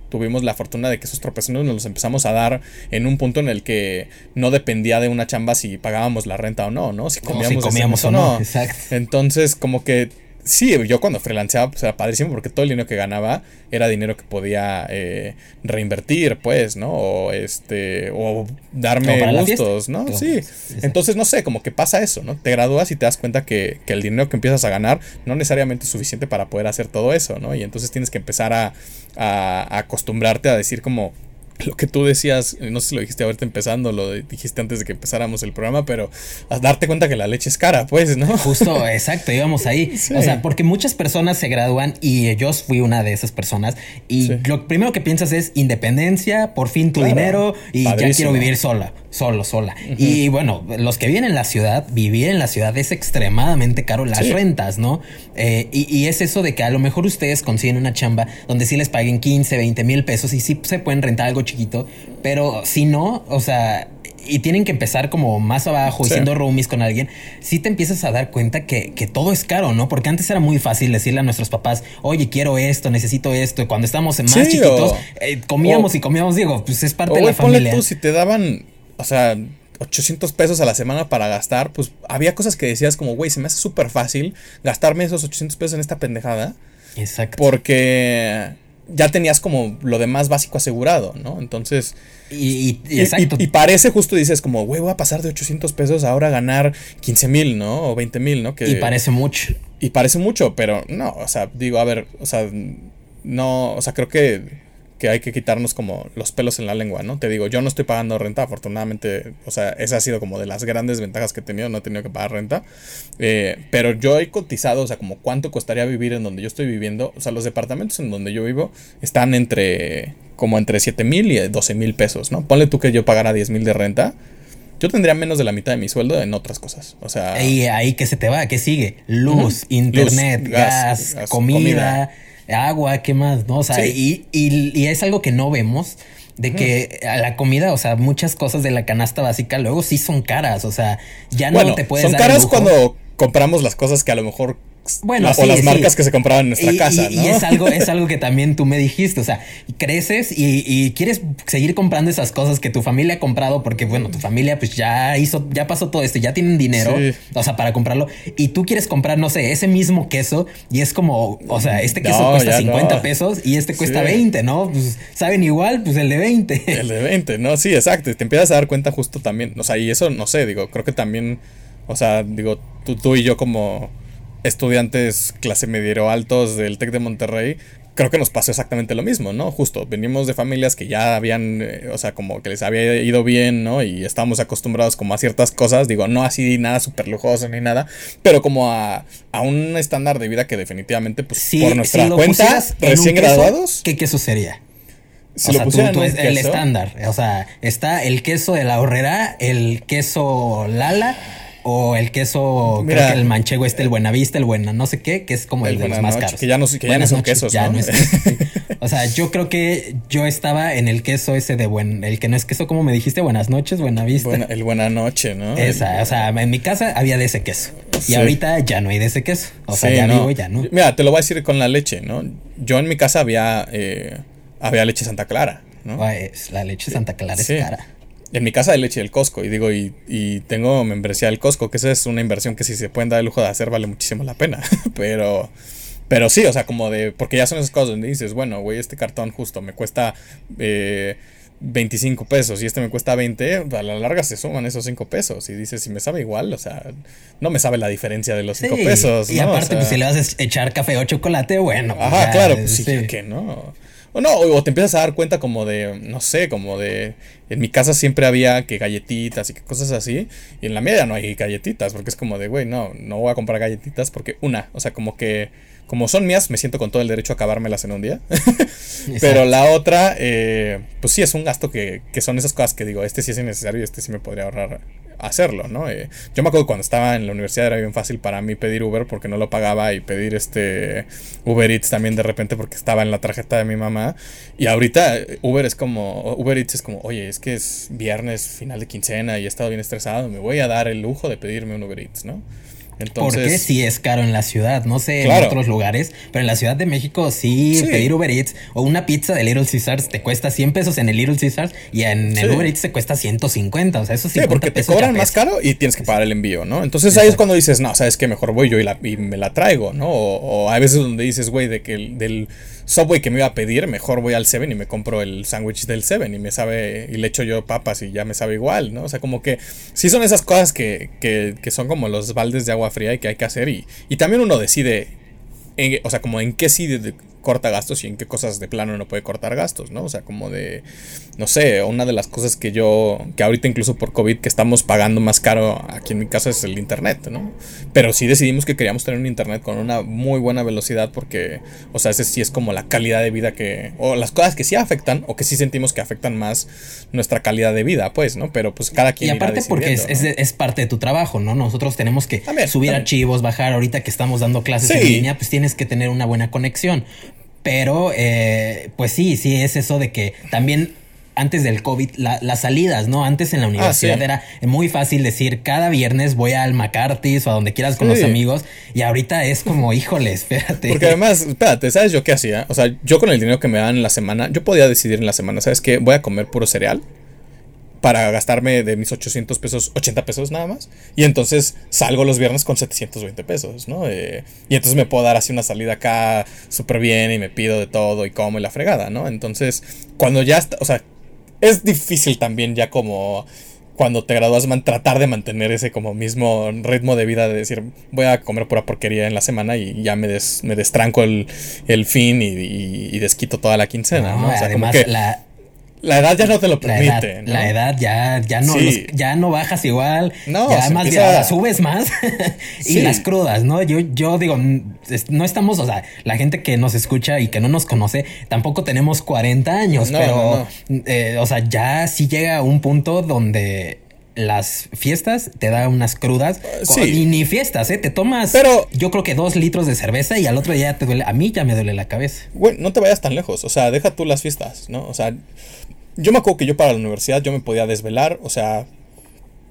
tuvimos la fortuna de que esos tropezones nos los empezamos a dar en un punto en el que no dependía de una chamba si pagábamos la renta o no, ¿no? Si comíamos, o no. Exacto. Entonces, como que Sí, yo cuando freelanceaba pues era padrísimo porque todo el dinero que ganaba era dinero que podía eh, reinvertir, pues, ¿no? O este, o darme gustos, ¿no? sí. Entonces, no sé, como que pasa eso, ¿no? Te gradúas y te das cuenta que, que, el dinero que empiezas a ganar no necesariamente es suficiente para poder hacer todo eso, ¿no? Y entonces tienes que empezar a, a acostumbrarte a decir como, lo que tú decías, no sé si lo dijiste ahorita empezando, lo dijiste antes de que empezáramos el programa, pero a darte cuenta que la leche es cara, pues, ¿no? Justo, exacto, íbamos ahí. O sea, porque muchas personas se gradúan y yo fui una de esas personas y lo primero que piensas es independencia, por fin tu dinero y ya quiero vivir sola, solo, sola. Y bueno, los que viven en la ciudad, vivir en la ciudad es extremadamente caro, las rentas, ¿no? Eh, y, y, es eso de que a lo mejor ustedes consiguen una chamba donde sí les paguen 15, 20 mil pesos y sí se pueden rentar algo chiquito, pero si no, o sea, y tienen que empezar como más abajo y siendo roomies con alguien, si te empiezas a dar cuenta que, todo es caro, ¿no? Porque antes era muy fácil decirle a nuestros papás, oye, quiero esto, necesito esto. Y cuando estábamos más chiquitos, eh, comíamos y comíamos, digo, pues es parte de la familia. Tú, si te daban, o sea, 800 pesos a la semana para gastar, pues había cosas que decías como, güey, se me hace súper fácil gastarme esos 800 pesos en esta pendejada. Exacto. Porque ya tenías como lo demás básico asegurado, ¿no? Entonces... Y, y, exacto. Y, parece justo, dices como, güey, voy a pasar de 800 pesos ahora a ganar 15 mil, ¿no? O 20 mil, ¿no? Que, y parece mucho. Y parece mucho, pero no, o sea, digo, a ver, o sea, no, o sea, creo que que hay que quitarnos como los pelos en la lengua, ¿no? Te digo, yo no estoy pagando renta, afortunadamente, o sea, esa ha sido como de las grandes ventajas que he tenido, no he tenido que pagar renta, eh, pero yo he cotizado, o sea, como cuánto costaría vivir en donde yo estoy viviendo, o sea, los departamentos en donde yo vivo están entre, como entre 7 mil y 12 mil pesos, ¿no? Ponle tú que yo pagara 10 mil de renta, yo tendría menos de la mitad de mi sueldo en otras cosas. O sea. Y ahí que se te va, ¿qué sigue? Luz, internet, gas, comida, agua, ¿qué más? ¿No? O sea, y, y, es algo que no vemos. De que la comida, o sea, muchas cosas de la canasta básica luego sí son caras. O sea, ya no te puedes. Son caras cuando compramos las cosas que a lo mejor bueno, o las marcas que se compraban en nuestra casa, ¿no? Y es algo, es algo que también tú me dijiste, o sea, creces y, quieres seguir comprando esas cosas que tu familia ha comprado porque, bueno, tu familia pues ya hizo, ya pasó todo esto, ya tienen dinero, o sea, para comprarlo y tú quieres comprar, no sé, ese mismo queso y es como, o sea, este queso cuesta 50 pesos y este cuesta 20, ¿no? Pues saben igual, pues el de 20. El de 20, ¿no? Sí, exacto, te empiezas a dar cuenta justo también, o sea, y eso, no sé, digo, creo que también, o sea, digo, tú, tú y yo como estudiantes clase mediero altos del TEC de Monterrey, creo que nos pasó exactamente lo mismo, ¿no? Justo, venimos de familias que ya habían, eh, o sea, como que les había ido bien, ¿no? Y estábamos acostumbrados como a ciertas cosas, digo, no así nada súper lujoso ni nada, pero como a, a, un estándar de vida que definitivamente, pues, por nuestra cuenta, recién graduados. ¿Qué queso sería? Si o sea, tú, el estándar. O sea, está el queso de la horrera, el queso Lala o el queso, creo que el manchego este, el Buenavista, el Buena, no sé qué, que es como el, de los más caros. Que ya no, que ya no son quesos, ¿no? o sea, yo creo que yo estaba en el queso ese de buen, el que no es queso, como me dijiste, buenas noches, Buenavista. Buena, el Buena Noche, ¿no? Esa, o sea, en mi casa había de ese queso. Y ahorita ya no hay de ese queso. O sea, ya no. ya no. Mira, te lo voy a decir con la leche, ¿no? Yo en mi casa había, eh, había leche Santa Clara, ¿no? Pues, la leche Santa Clara es cara en mi casa de leche del Costco y digo, y, y tengo membresía del Costco, que esa es una inversión que si se pueden dar el lujo de hacer vale muchísimo la pena, pero... Pero sí, o sea, como de. Porque ya son esas cosas donde dices, bueno, güey, este cartón justo me cuesta eh, 25 pesos y este me cuesta 20, a la larga se suman esos 5 pesos. Y dices, si me sabe igual, o sea, no me sabe la diferencia de los 5 pesos. Y aparte, pues si le vas a echar café o chocolate, bueno. Pues Ajá, claro, pues sí, que no. O no, o te empiezas a dar cuenta como de, no sé, como de... En mi casa siempre había que galletitas y que cosas así. Y en la media no hay galletitas, porque es como de, güey, no, no voy a comprar galletitas porque una, o sea, como que... Como son mías, me siento con todo el derecho a acabármelas en un día. Pero la otra, eh, pues sí, es un gasto que, que son esas cosas que digo, este sí es innecesario y este sí me podría ahorrar hacerlo, ¿no? Eh, yo me acuerdo cuando estaba en la universidad era bien fácil para mí pedir Uber porque no lo pagaba y pedir este Uber Eats también de repente porque estaba en la tarjeta de mi mamá. Y ahorita eh, Uber es como, Uber Eats es como, oye, es que es viernes, final de quincena y he estado bien estresado, me voy a dar el lujo de pedirme un Uber Eats, ¿no? Entonces, Porque sí es caro en la ciudad, no sé en otros lugares, pero en la Ciudad de México sí, pedir Uber Eats o una pizza de Little Caesars te cuesta 100 pesos en el Little Caesars y en el Uber Eats te cuesta 150, o sea, eso sí. porque te cobran más caro y tienes que pagar el envío, ¿no? Entonces ahí es cuando dices, no, sabes que mejor voy yo y, la, y me la traigo, ¿no? O, hay veces donde dices, güey, de que el, del Subway que me iba a pedir, mejor voy al Seven y me compro el sándwich del Seven y me sabe, y le echo yo papas y ya me sabe igual, ¿no? O sea, como que sí son esas cosas que, que, que son como los baldes de agua fría y que hay que hacer y, también uno decide, o sea, como en qué sí corta gastos y en qué cosas de plano no puede cortar gastos, ¿no? O sea, como de, no sé, una de las cosas que yo, que ahorita incluso por COVID que estamos pagando más caro aquí en mi casa es el internet, ¿no? Pero sí decidimos que queríamos tener un internet con una muy buena velocidad porque, o sea, ese sí es como la calidad de vida que, o las cosas que sí afectan o que sí sentimos que afectan más nuestra calidad de vida, pues, ¿no? Pero pues cada quien... Y aparte porque es, es, parte de tu trabajo, ¿no? Nosotros tenemos que subir archivos, bajar, ahorita que estamos dando clases en línea, pues tienes que tener una buena conexión. Pero, eh, pues sí, sí, es eso de que también antes del COVID, las salidas, ¿no? Antes en la ah, universidad era muy fácil decir, cada viernes voy al McCarthy's o a donde quieras con los amigos. Y ahorita es como, híjole, espérate. Porque además, espérate, ¿sabes yo qué hacía? O sea, yo con el dinero que me dan en la semana, yo podía decidir en la semana, ¿sabes qué? Voy a comer puro cereal para gastarme de mis 800 pesos 80 pesos nada más. Y entonces salgo los viernes con 720 pesos, ¿no? Eh, y entonces me puedo dar así una salida acá súper bien y me pido de todo y como y la fregada, ¿no? Entonces, cuando ya está, o sea, es difícil también ya como cuando te gradúas man, tratar de mantener ese como mismo ritmo de vida de decir voy a comer pura porquería en la semana y ya me, des, me destranco el, el fin y, y, desquito toda la quincena, ¿no? O sea, además, como que la, la edad ya no te lo permite. La edad, ¿no? la edad ya, ya, no, Sí. los- ya no bajas igual. No, ya más empieza- bien, subes más. y Sí. las crudas, ¿no? Yo, yo digo, no estamos, o sea, la gente que nos escucha y que no nos conoce, tampoco tenemos 40 años, No, pero, no, eh, o sea, ya sí llega un punto donde las fiestas te da unas crudas Sí. y ni fiestas, ¿eh? Te tomas, Pero- yo creo que dos litros de cerveza y al otro día te duele, a mí ya me duele la cabeza. Güey, no te vayas tan lejos. O sea, deja tú las fiestas, ¿no? O sea, yo me acuerdo que yo para la universidad yo me podía desvelar, o sea,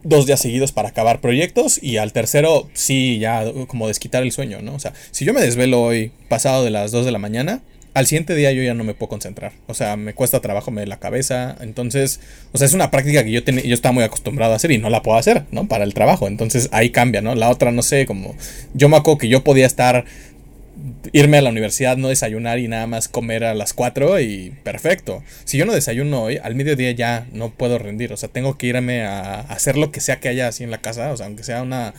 dos días seguidos para acabar proyectos y al tercero sí, ya como desquitar el sueño, ¿no? O sea, si yo me desvelo hoy pasado de las 2 de la mañana, al siguiente día yo ya no me puedo concentrar. O sea, me cuesta trabajo, me duele la cabeza. Entonces, o sea, es una práctica que yo, ten- yo estaba muy acostumbrado a hacer y no la puedo hacer, ¿no? Para el trabajo. Entonces ahí cambia, ¿no? La otra, no sé, como yo me acuerdo que yo podía estar irme a la universidad, no desayunar y nada más comer a las 4 y perfecto. Si yo no desayuno hoy, al mediodía ya no puedo rendir. O sea, tengo que irme a hacer lo que sea que haya así en la casa. O sea, aunque sea una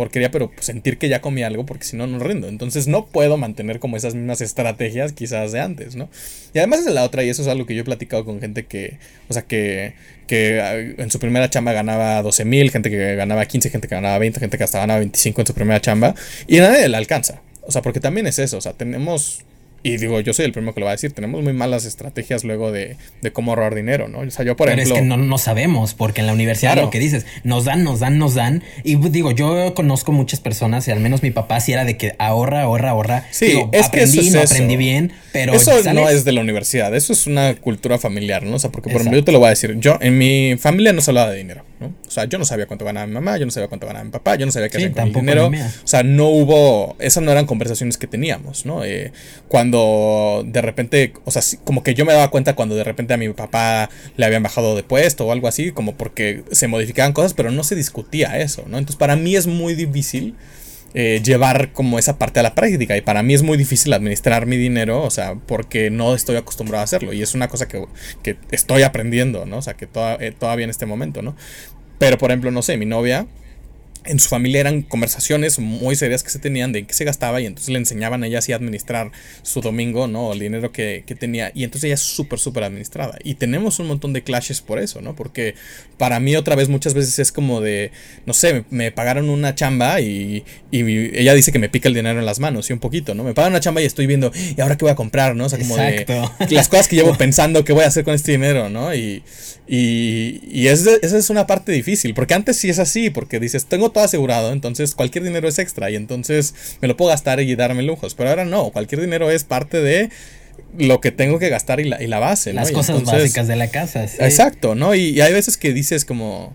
porquería, pero pues, sentir que ya comí algo porque si no, no rindo. Entonces no puedo mantener como esas mismas estrategias quizás de antes, ¿no? Y además es la otra, y eso es algo que yo he platicado con gente que, o sea, que, que ah, en su primera chamba ganaba 12 mil, gente que ganaba 15, gente que ganaba 20, gente que hasta ganaba 25 en su primera chamba, y nadie le alcanza. O sea, porque también es eso, o sea, tenemos, y digo, yo soy el primero que lo va a decir, tenemos muy malas estrategias luego de, de cómo ahorrar dinero, ¿no? O sea, yo por Pero ejemplo... es que no, no sabemos, porque en la universidad Claro. lo que dices, nos dan, nos dan, nos dan. Y digo, yo conozco muchas personas, y al menos mi papá sí era de que ahorra, ahorra, ahorra. Sí, Digo, es que aprendí, eso es no eso. aprendí bien, pero eso no es de la universidad, eso es una cultura familiar, ¿no? O sea, porque por ejemplo, yo te lo voy a decir, yo en mi familia no se hablaba de dinero, ¿no? O sea, yo no sabía cuánto ganaba mi mamá, yo no sabía cuánto ganaba mi papá, yo no sabía qué Sí, hacer con el dinero. O sea, no hubo, esas no eran conversaciones que teníamos, ¿no? Eh, cuando de repente, o sea, como que yo me daba cuenta cuando de repente a mi papá le habían bajado de puesto o algo así, como porque se modificaban cosas, pero no se discutía eso, ¿no? Entonces, para mí es muy difícil eh, llevar como esa parte a la práctica. Y para mí es muy difícil administrar mi dinero, o sea, porque no estoy acostumbrado a hacerlo. Y es una cosa que, que estoy aprendiendo, ¿no? O sea, que toda- eh, todavía en este momento, ¿no? Pero, por ejemplo, no sé, mi novia, en su familia eran conversaciones muy serias que se tenían de en qué se gastaba y entonces le enseñaban a ella así a administrar su domingo, ¿no? El dinero que, que tenía y entonces ella es súper, súper administrada. Y tenemos un montón de clashes por eso, ¿no? Porque para mí otra vez muchas veces es como de, no sé, me, me pagaron una chamba y, y ella dice que me pica el dinero en las manos y un poquito, ¿no? Me pagan una chamba y estoy viendo, ¿y ahora qué voy a comprar, ¿no? O sea, como Exacto. de las cosas que llevo pensando qué voy a hacer con este dinero, ¿no? Y, y, y esa es una parte difícil, porque antes sí es así, porque dices, tengo todo asegurado, entonces cualquier dinero es extra y entonces me lo puedo gastar y darme lujos, pero ahora no, cualquier dinero es parte de lo que tengo que gastar y la, y la base. Las cosas entonces- básicas de la casa. sí. Exacto, ¿no? Y, y hay veces que dices como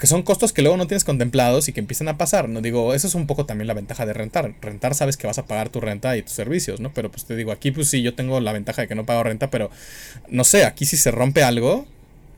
que son costos que luego no tienes contemplados y que empiezan a pasar, ¿no? Digo, eso es un poco también la ventaja de rentar. Rentar sabes que vas a pagar tu renta y tus servicios, ¿no? Pero pues te digo, aquí pues sí, yo tengo la ventaja de que no pago renta, pero no sé, aquí si se rompe algo,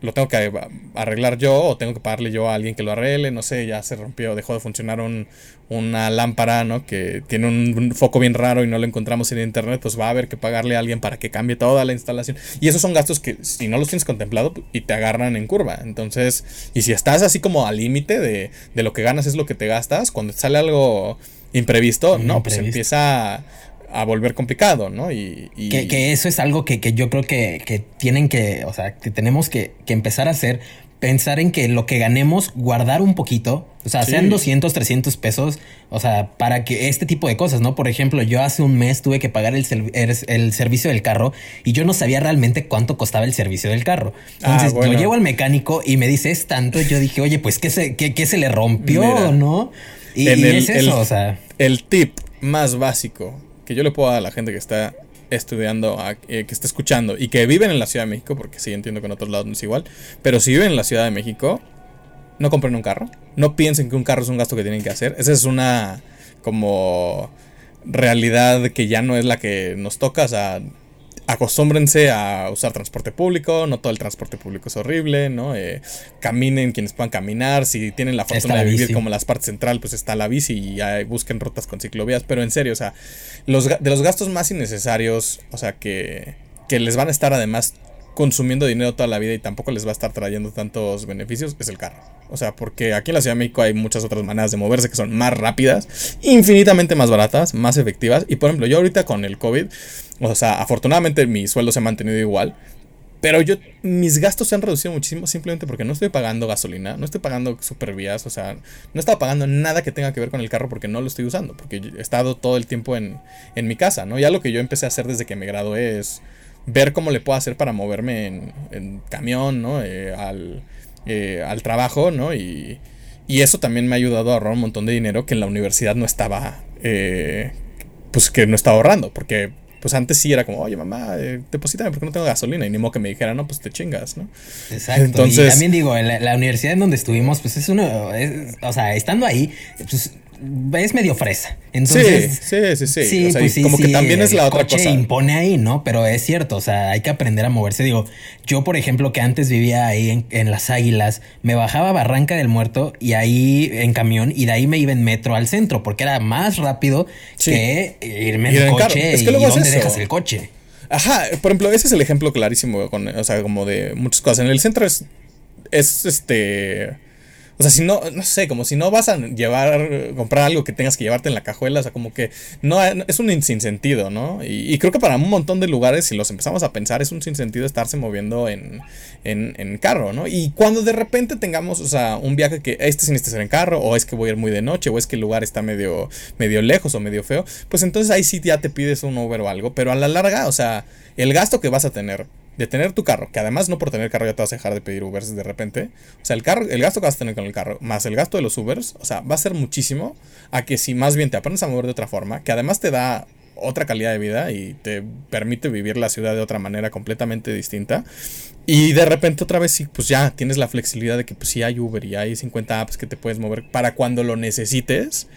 lo tengo que arreglar yo o tengo que pagarle yo a alguien que lo arregle, no sé, ya se rompió, dejó de funcionar un, una lámpara, ¿no? Que tiene un, un foco bien raro y no lo encontramos en internet, pues va a haber que pagarle a alguien para que cambie toda la instalación. Y esos son gastos que si no los tienes contemplado y te agarran en curva. Entonces, y si estás así como al límite de, de lo que ganas es lo que te gastas, cuando sale algo imprevisto, no, pues empieza a, volver complicado, ¿no? Y, y- Que, que eso es algo que, que yo creo que, que tienen que, o sea, que tenemos que, que empezar a hacer, pensar en que lo que ganemos, guardar un poquito, o sea, Sí. sean 200, 300 pesos, o sea, para que este tipo de cosas, ¿no? Por ejemplo, yo hace un mes tuve que pagar el, el, el servicio del carro y yo no sabía realmente cuánto costaba el servicio del carro. Ah, Entonces, bueno. yo llego al mecánico y me dice, es tanto, yo dije, oye, pues, ¿qué se, qué, qué se le rompió, Mira, no? Y, en y el- es eso, o sea... El tip más básico que yo le puedo dar a la gente que está estudiando, eh, que está escuchando y que viven en la Ciudad de México, porque sí entiendo que en otros lados no es igual, pero si viven en la Ciudad de México, no compren un carro. No piensen que un carro es un gasto que tienen que hacer. Esa es una como realidad que ya no es la que nos toca. O sea, acostúmbrense a usar transporte público, no todo el transporte público es horrible, ¿no? Eh, caminen quienes puedan caminar, si tienen la fortuna de vivir como las partes central, pues está la bici y busquen rutas con ciclovías, pero en serio, o sea, los, de los gastos más innecesarios, o sea, que, que les van a estar además consumiendo dinero toda la vida y tampoco les va a estar trayendo tantos beneficios, es el carro. O sea, porque aquí en la Ciudad de México hay muchas otras maneras de moverse que son más rápidas, infinitamente más baratas, más efectivas. Y por ejemplo, yo ahorita con el COVID, o sea, afortunadamente mi sueldo se ha mantenido igual. Pero yo, mis gastos se han reducido muchísimo simplemente porque no estoy pagando gasolina, no estoy pagando supervías, o sea, no estaba pagando nada que tenga que ver con el carro porque no lo estoy usando, porque he estado todo el tiempo en, en mi casa, ¿no? Ya lo que yo empecé a hacer desde que me gradué es ver cómo le puedo hacer para moverme en, en camión, ¿no? Eh, al, eh, al trabajo, ¿no? Y, y, eso también me ha ayudado a ahorrar un montón de dinero que en la universidad no estaba, eh, pues que no estaba ahorrando, porque pues antes sí era como, oye mamá, eh, deposítame porque no tengo gasolina. Y ni modo que me dijera, no, pues te chingas, ¿no? Exacto. Entonces, y también digo, la, la, universidad en donde estuvimos, pues es uno, o sea, estando ahí, pues es medio fresa. Entonces, sí, sí, sí, sí. Pues como que también es la otra coche impone ahí, ¿no? Pero es cierto, o sea, hay que aprender a moverse. Digo, yo, por ejemplo, que antes vivía ahí en, Las Águilas, me bajaba a Barranca del Muerto y ahí en camión y de ahí me iba en metro al centro porque era más rápido que irme en coche. Es que y dónde dejas el coche. Ajá, por ejemplo, ese es el ejemplo clarísimo, con, o sea, como de muchas cosas. En el centro es, es este o sea, si no, no sé, como si no vas a llevar, comprar algo que tengas que llevarte en la cajuela, o sea, como que no es un sinsentido, ¿no? Y, creo que para un montón de lugares, si los empezamos a pensar, es un sinsentido estarse moviendo en, en, carro, ¿no? Y cuando de repente tengamos, o sea, un viaje que este sí necesita ser en carro, o es que voy a ir muy de noche, o es que el lugar está medio, medio lejos o medio feo, pues entonces ahí sí ya te pides un Uber o algo, pero a la larga, o sea, el gasto que vas a tener de tener tu carro, que además no por tener carro ya te vas a dejar de pedir Ubers de repente. O sea, el carro, el gasto que vas a tener con el carro, más el gasto de los Ubers, o sea, va a ser muchísimo a que si más bien te aprendes a mover de otra forma, que además te da otra calidad de vida y te permite vivir la ciudad de otra manera completamente distinta. Y de repente otra vez sí, pues ya tienes la flexibilidad de que pues sí hay Uber y hay 50 apps que te puedes mover para cuando lo necesites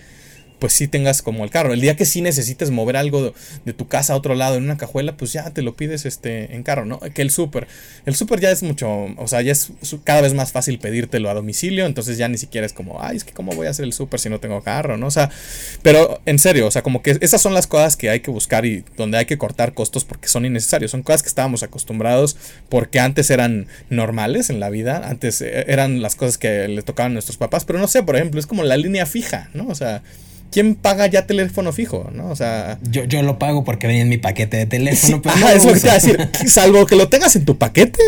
pues sí tengas como el carro. El día que sí necesites mover algo de, tu casa a otro lado en una cajuela, pues ya te lo pides este en carro, ¿no? Que el súper. El súper ya es mucho, o sea, ya es cada vez más fácil pedírtelo a domicilio, entonces ya ni siquiera es como, ay, es que cómo voy a hacer el súper si no tengo carro, ¿no? O sea, pero en serio, o sea, como que esas son las cosas que hay que buscar y donde hay que cortar costos porque son innecesarios. Son cosas que estábamos acostumbrados porque antes eran normales en la vida, antes eh, eran las cosas que le tocaban a nuestros papás, pero no sé, por ejemplo, es como la línea fija, ¿no? O sea, ¿quién paga ya teléfono fijo? ¿no? O sea. Yo, yo lo pago porque venía en mi paquete de teléfono. ajá, es lo que te iba a decir. Salvo que lo tengas en tu paquete,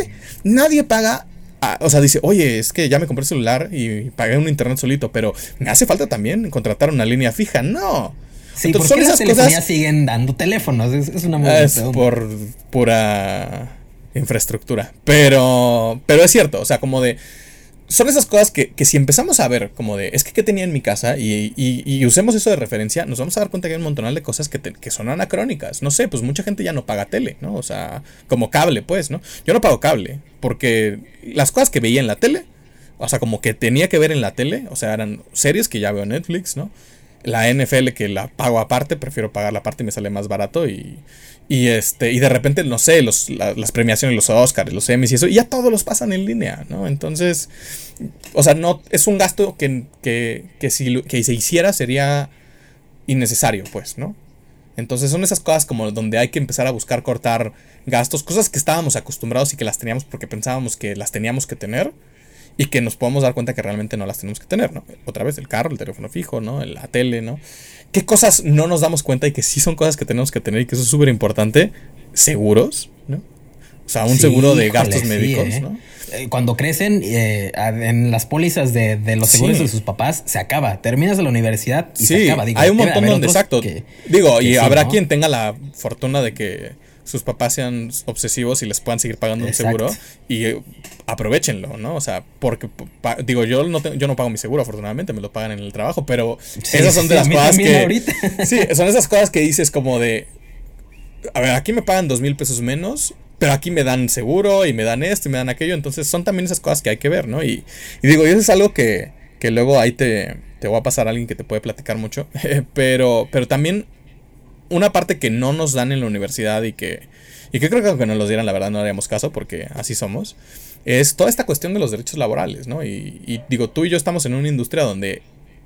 nadie paga. o sea, dice, oye, es que ya me compré el celular y pagué un internet solito, pero me hace falta también contratar una línea fija. No. Sí, Entonces, porque esas telefonías siguen dando teléfonos. Es, una muy Es por pura infraestructura. Pero, pero es cierto, o sea, como de son esas cosas que, si empezamos a ver como de, es que qué tenía en mi casa y, usemos eso de referencia, nos vamos a dar cuenta que hay un montón de cosas que, que, son anacrónicas. No sé, pues mucha gente ya no paga tele, ¿no? O sea, como cable, pues, ¿no? Yo no pago cable, porque las cosas que veía en la tele, o sea, como que tenía que ver en la tele, o sea, eran series que ya veo en Netflix, ¿no? La NFL que la pago aparte, prefiero pagar la parte y me sale más barato y, y este, y de repente, no sé, los, las premiaciones, los Oscars, los Emmys y eso, y ya todos los pasan en línea, ¿no? Entonces, o sea, no, es un gasto que, que, que si que se hiciera sería innecesario, pues, ¿no? Entonces son esas cosas como donde hay que empezar a buscar cortar gastos, cosas que estábamos acostumbrados y que las teníamos porque pensábamos que las teníamos que tener y que nos podemos dar cuenta que realmente no las tenemos que tener, ¿no? Otra vez el carro, el teléfono fijo, ¿no? La tele, ¿no? ¿Qué cosas no nos damos cuenta y que sí son cosas que tenemos que tener y que eso es súper importante? Seguros, ¿no? O sea, un seguro de gastos médicos, ¿eh? ¿no? Eh, cuando crecen, eh, en las pólizas de, los seguros de sus papás, se acaba. Terminas de la universidad y se acaba. Digo, hay un montón donde, exacto. Digo, y habrá quien tenga la fortuna de que sus papás sean obsesivos y les puedan seguir pagando un seguro y eh, aprovechenlo, ¿no? O sea, porque digo, yo no yo no pago mi seguro, afortunadamente, me lo pagan en el trabajo, pero esas son de las cosas que Sí, son esas cosas que dices como de a ver, aquí me pagan dos mil pesos menos, pero aquí me dan seguro y me dan esto y me dan aquello, entonces son también esas cosas que hay que ver, ¿no? Y, y digo, y eso es algo que, que luego ahí te, te va a pasar a alguien que te puede platicar mucho, pero, pero también una parte que no nos dan en la universidad y que, y que creo que aunque nos los dieran, la verdad no haríamos caso porque así somos, es toda esta cuestión de los derechos laborales, ¿no? Y, y digo, tú y yo estamos en una industria donde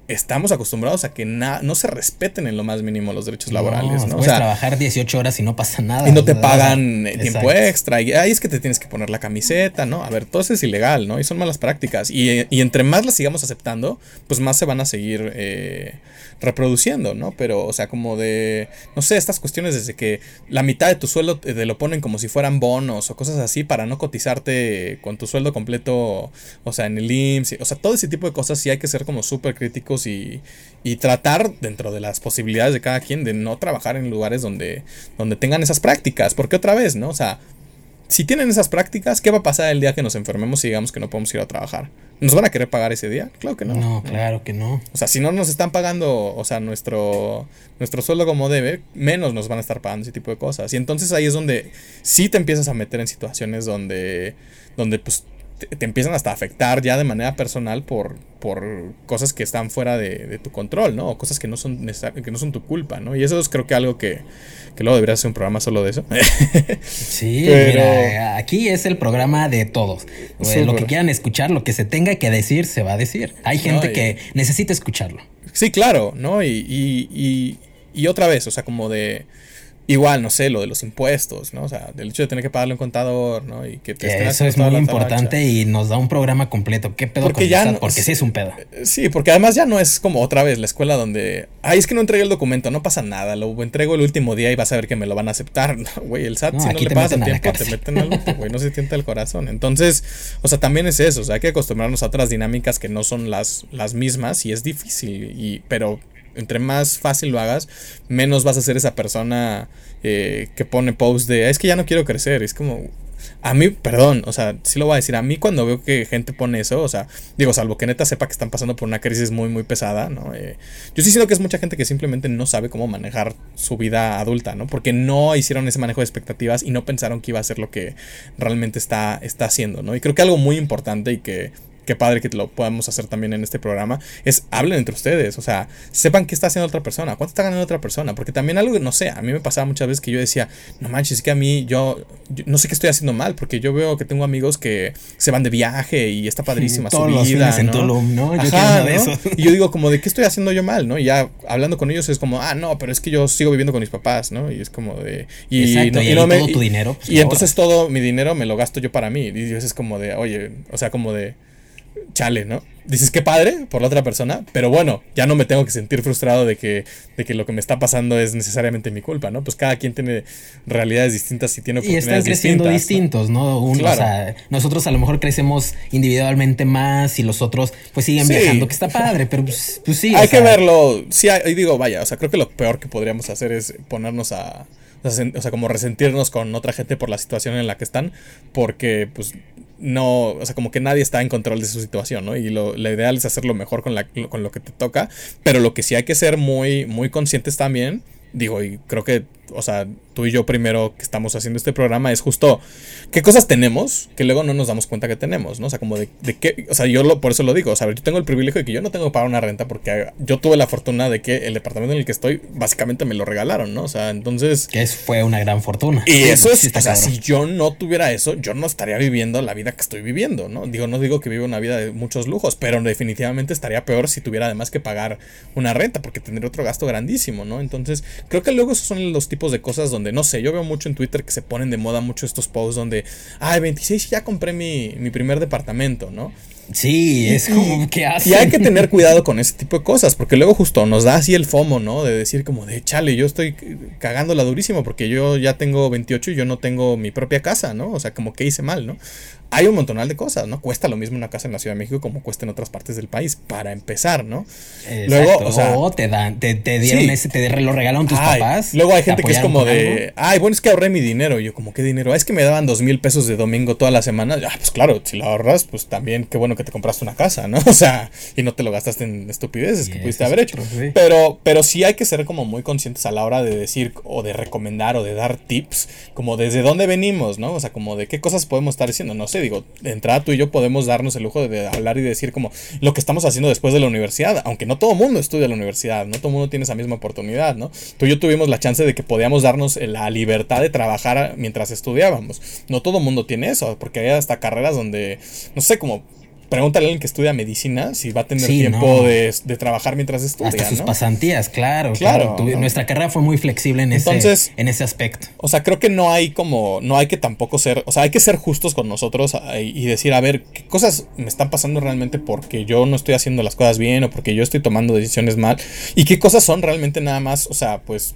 estamos acostumbrados a que no se respeten en lo más mínimo los derechos laborales, ¿no? O sea, trabajar 18 horas y no pasa nada. Y no te pagan tiempo extra. Y ahí es que te tienes que poner la camiseta, ¿no? A ver, todo eso es ilegal, ¿no? Y son malas prácticas. Y, y entre más las sigamos aceptando, pues más se van a seguir eh, reproduciendo, ¿no? Pero, o sea, como de, no sé, estas cuestiones desde que la mitad de tu sueldo te lo ponen como si fueran bonos o cosas así para no cotizarte con tu sueldo completo, o sea, en el IMSS, o sea, todo ese tipo de cosas sí hay que ser como súper críticos y, y tratar dentro de las posibilidades de cada quien de no trabajar en lugares donde, donde tengan esas prácticas, porque otra vez, ¿no? O sea, si tienen esas prácticas, ¿qué va a pasar el día que nos enfermemos y digamos que no podemos ir a trabajar? ¿Nos van a querer pagar ese día? Claro que no. No, claro que no. O sea, si no nos están pagando, o sea, nuestro, nuestro sueldo como debe, menos nos van a estar pagando ese tipo de cosas. Y entonces ahí es donde sí te empiezas a meter en situaciones donde, donde pues te, empiezan hasta a afectar ya de manera personal por, por cosas que están fuera de, tu control, ¿no? O cosas que no son que no son tu culpa, ¿no? Y eso es creo que algo que, que luego debería ser un programa solo de eso. sí, mira, aquí es el programa de todos. Lo que quieran escuchar, lo que se tenga que decir, se va a decir. Hay gente que necesita escucharlo. Sí, claro, ¿no? y, y, y otra vez, o sea, como de Igual, no sé, lo de los impuestos, ¿no? O sea, del hecho de tener que pagarle un contador, ¿no? Y que te Eso es muy importante y nos da un programa completo. ¿Qué pedo porque ya Porque sí es un pedo. Eh, sí, porque además ya no es como otra vez la escuela donde, ay, es que no entregué el documento, no pasa nada, lo entrego el último día y vas a ver que me lo van a aceptar. güey, el SAT, si no le pagas a tiempo, te meten algo, güey, no se tienta el corazón. Entonces, o sea, también es eso, o sea, hay que acostumbrarnos a otras dinámicas que no son las, las mismas y es difícil, y, pero entre más fácil lo hagas, menos vas a ser esa persona eh, que pone post de, es que ya no quiero crecer. Es como, a mí, perdón, o sea, sí lo voy a decir, a mí cuando veo que gente pone eso, o sea, digo, salvo que neta sepa que están pasando por una crisis muy, muy pesada, ¿no? Eh, yo sí siento que es mucha gente que simplemente no sabe cómo manejar su vida adulta, ¿no? Porque no hicieron ese manejo de expectativas y no pensaron que iba a ser lo que realmente está, está haciendo, ¿no? Y creo que algo muy importante y que qué padre que lo podamos hacer también en este programa, es hablen entre ustedes, o sea, sepan qué está haciendo otra persona, cuánto está ganando otra persona, porque también algo, no sé, a mí me pasaba muchas veces que yo decía, no manches, es que a mí yo, no sé qué estoy haciendo mal, porque yo veo que tengo amigos que se van de viaje y está padrísima su vida, ¿no? Y yo digo como de qué estoy haciendo yo mal, ¿no? Y ya hablando con ellos es como, ah, no, pero es que yo sigo viviendo con mis papás, ¿no? Y es como de y, Exacto, y, no, todo tu dinero. Pues, y entonces todo mi dinero me lo gasto yo para mí. Y es como de, oye, o sea, como de chale, ¿no? Dices qué padre por la otra persona, pero bueno, ya no me tengo que sentir frustrado de que, de que lo que me está pasando es necesariamente mi culpa, ¿no? Pues cada quien tiene realidades distintas y tiene oportunidades Y están creciendo distintos, ¿no? O sea, nosotros a lo mejor crecemos individualmente más y los otros pues siguen viajando, que está padre, pero pues, pues sí. Hay que verlo, sí, y digo, vaya, o sea, creo que lo peor que podríamos hacer es ponernos a... O sea, como resentirnos con otra gente por la situación en la que están, porque pues no, o sea, como que nadie está en control de su situación, ¿no? Y lo, ideal es hacerlo mejor con, la, con lo que te toca, pero lo que sí hay que ser muy, muy conscientes también, digo, y creo que o sea, tú y yo primero que estamos haciendo este programa es justo qué cosas tenemos que luego no nos damos cuenta que tenemos, ¿no? O sea, como de, de qué, o sea, yo lo, por eso lo digo, o sea, yo tengo el privilegio de que yo no tengo que pagar una renta porque yo tuve la fortuna de que el departamento en el que estoy básicamente me lo regalaron, ¿no? O sea, entonces... Que fue una gran fortuna. Y eso es, o sea, si yo no tuviera eso, yo no estaría viviendo la vida que estoy viviendo, ¿no? Digo, no digo que vivo una vida de muchos lujos, pero definitivamente estaría peor si tuviera además que pagar una renta porque tendría otro gasto grandísimo, ¿no? Entonces, creo que luego esos son los tipos de cosas donde, no sé, yo veo mucho en Twitter que se ponen de moda mucho estos posts donde, ay, 26 ya compré mi, mi primer departamento, ¿no? Sí, es como que hace. Y hay que tener cuidado con ese tipo de cosas, porque luego justo nos da así el FOMO, ¿no? De decir como de, chale, yo estoy cagándola durísimo porque yo ya tengo 28 y yo no tengo mi propia casa, ¿no? O sea, como que hice mal, ¿no? hay un montonal de cosas, ¿no? Cuesta lo mismo una casa en la Ciudad de México como cuesta en otras partes del país, para empezar, ¿no? Luego, o sea, te dan, te, te dieron ese, te lo regalaron tus papás. Luego hay gente que es como de, ay, bueno, es que ahorré mi dinero. Y yo, como, ¿qué dinero? Ah, es que me daban dos mil pesos de domingo toda la semana. Ya, pues claro, si lo ahorras, pues también, qué bueno que te compraste una casa, ¿no? O sea, y no te lo gastaste en estupideces que pudiste haber hecho. sí. Pero, pero sí hay que ser como muy conscientes a la hora de decir o de recomendar o de dar tips, como desde dónde venimos, ¿no? O sea, como de qué cosas podemos estar diciendo. No sé, digo, de entrada tú y yo podemos darnos el lujo de, de hablar y decir como lo que estamos haciendo después de la universidad, aunque no todo mundo estudia en la universidad, no todo mundo tiene esa misma oportunidad, ¿no? Tú y yo tuvimos la chance de que podíamos darnos la libertad de trabajar mientras estudiábamos. No todo mundo tiene eso, porque hay hasta carreras donde, no sé, como pregúntale a alguien que estudia medicina si va a tener Sí, tiempo no. de, de trabajar mientras estudia, Hasta sus ¿no? pasantías, claro, Claro, claro. Tu- ¿no? Nuestra carrera fue muy flexible en, Entonces- ese, en ese aspecto. O sea, creo que no hay como, no hay que tampoco ser, o sea, hay que ser justos con nosotros y decir, a ver, qué cosas me están pasando realmente porque yo no estoy haciendo las cosas bien o porque yo estoy tomando decisiones mal y qué cosas son realmente nada más, o sea, pues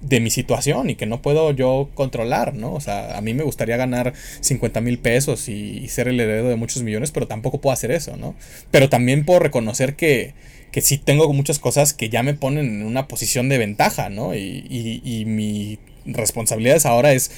de mi situación y que no puedo yo controlar, ¿no? O sea, a mí me gustaría ganar 50 mil pesos y, ser el heredero de muchos millones, pero tampoco puedo hacer eso, ¿no? Pero también puedo reconocer que, que sí tengo muchas cosas que ya me ponen en una posición de ventaja, ¿no? Y, y, y mi responsabilidad ahora es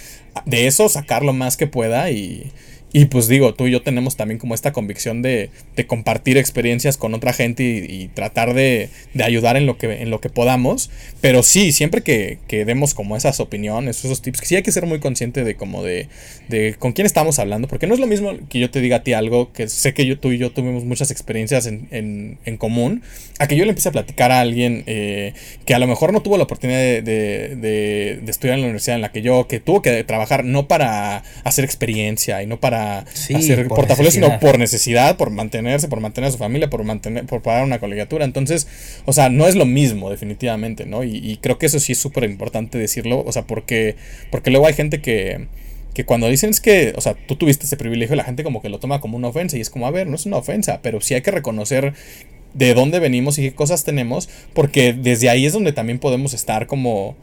de eso sacar lo más que pueda y, y pues digo, tú y yo tenemos también como esta convicción de, compartir experiencias con otra gente y, tratar de, ayudar en lo que, en lo que podamos. Pero sí, siempre que, demos como esas opiniones, esos tips, que sí hay que ser muy consciente de como de, de con quién estamos hablando. Porque no es lo mismo que yo te diga a ti algo, que sé que tú y yo tuvimos muchas experiencias en, en, en común, a que yo le empiece a platicar a alguien eh, que a lo mejor no tuvo la oportunidad de- de estudiar en la universidad en la que yo, que tuvo que trabajar no para hacer experiencia y no para Sí, hacer por portafolios, sino por necesidad, por mantenerse, por mantener a su familia, por mantener, por pagar una colegiatura. Entonces, o sea, no es lo mismo, definitivamente, ¿no? Y, y creo que eso sí es súper importante decirlo, o sea, porque, porque luego hay gente que, que cuando dicen es que, o sea, tú tuviste ese privilegio, la gente como que lo toma como una ofensa y es como, a ver, no es una ofensa, pero sí hay que reconocer de dónde venimos y qué cosas tenemos, porque desde ahí es donde también podemos estar como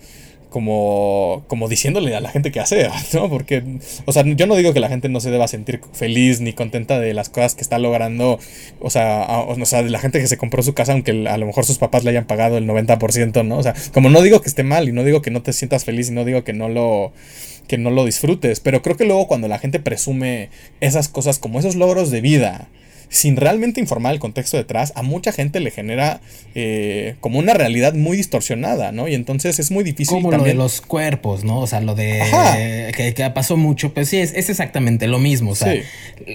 como, como diciéndole a la gente qué hacer, ¿no? Porque, o sea, yo no digo que la gente no se deba sentir feliz ni contenta de las cosas que está logrando, o sea, o sea, de la gente que se compró su casa, aunque a lo mejor sus papás le hayan pagado el 90%, ¿no? O sea, como no digo que esté mal y no digo que no te sientas feliz y no digo que no lo que no lo disfrutes, pero creo que luego cuando la gente presume esas cosas como esos logros de vida, sin realmente informar el contexto detrás, a mucha gente le genera eh, como una realidad muy distorsionada, ¿no? Y entonces es muy difícil Como lo de los cuerpos, ¿no? O sea, lo de que, que pasó mucho, pues sí, es, es exactamente lo mismo. O sea, Sí.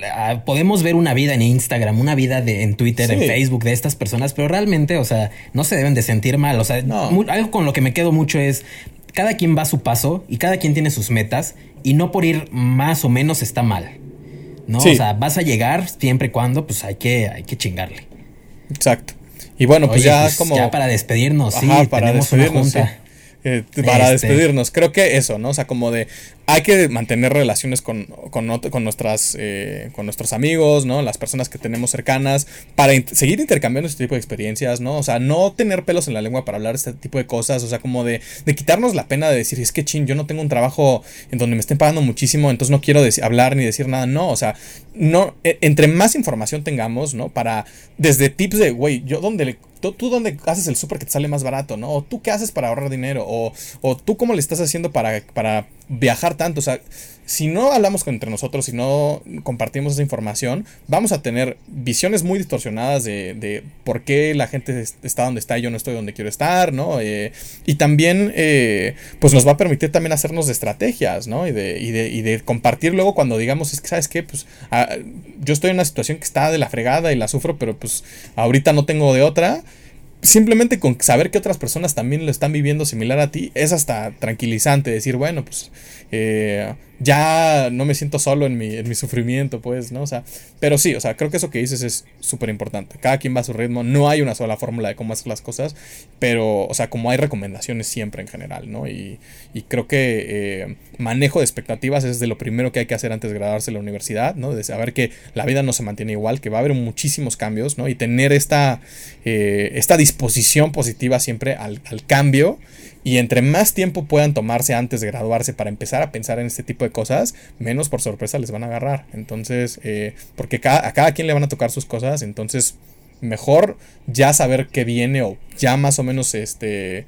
la- podemos ver una vida en Instagram, una vida de, en Twitter, en. Facebook de estas personas, pero realmente, o sea, no se deben de sentir mal. O sea, No. algo con lo que me quedo mucho es cada quien va a su paso y cada quien tiene sus metas y no por ir más o menos está mal. ¿No? Sí. O sea, vas a llegar siempre y cuando, pues hay que, hay que chingarle. Exacto. Y bueno, pues ya pues, como. ya para despedirnos, sí, para tenemos una despedirnos. junta. sí. Eh, para Este- despedirnos, creo que eso, ¿no? O sea, como de hay que mantener relaciones con, con, nuestras eh, con nuestros amigos, ¿no? Las personas que tenemos cercanas, para seguir intercambiando este tipo de experiencias, ¿no? O sea, no tener pelos en la lengua para hablar este tipo de cosas, o sea, como de, de quitarnos la pena de decir, es que chin, yo no tengo un trabajo en donde me estén pagando muchísimo, entonces no quiero hablar ni decir nada, no, o sea, no, e- entre más información tengamos, ¿no? Para, desde tips de, güey, yo dónde le tú, tú dónde haces el súper que te sale más barato, ¿no? O tú qué haces para ahorrar dinero, o, o tú cómo le estás haciendo para, para viajar tanto, o sea, si no hablamos entre nosotros, si no compartimos esa información, vamos a tener visiones muy distorsionadas de, de por qué la gente es- está donde está y yo no estoy donde quiero estar, ¿no? Eh, y también, eh, pues nos va a permitir también hacernos estrategias, ¿no? Y de, y de, y de compartir luego cuando digamos, es que, ¿sabes qué? Pues ah, yo estoy en una situación que está de la fregada y la sufro, pero pues ahorita no tengo de otra simplemente con saber que otras personas también lo están viviendo similar a ti, es hasta tranquilizante decir, bueno, pues eh, ya no me siento solo en mi, en mi sufrimiento, pues, ¿no? O sea, pero sí, o sea, creo que eso que dices es súper importante. Cada quien va a su ritmo, no hay una sola fórmula de cómo hacer las cosas, pero, o sea, como hay recomendaciones siempre en general, ¿no? Y, y creo que eh, manejo de expectativas es de lo primero que hay que hacer antes de graduarse en la universidad, ¿no? De saber que la vida no se mantiene igual, que va a haber muchísimos cambios, ¿no? Y tener esta, eh, esta disposición positiva siempre al, al cambio. Y entre más tiempo puedan tomarse antes de graduarse para empezar a pensar en este tipo de cosas, menos por sorpresa les van a agarrar. Entonces, eh, porque a cada quien le van a tocar sus cosas, entonces mejor ya saber qué viene o ya más o menos este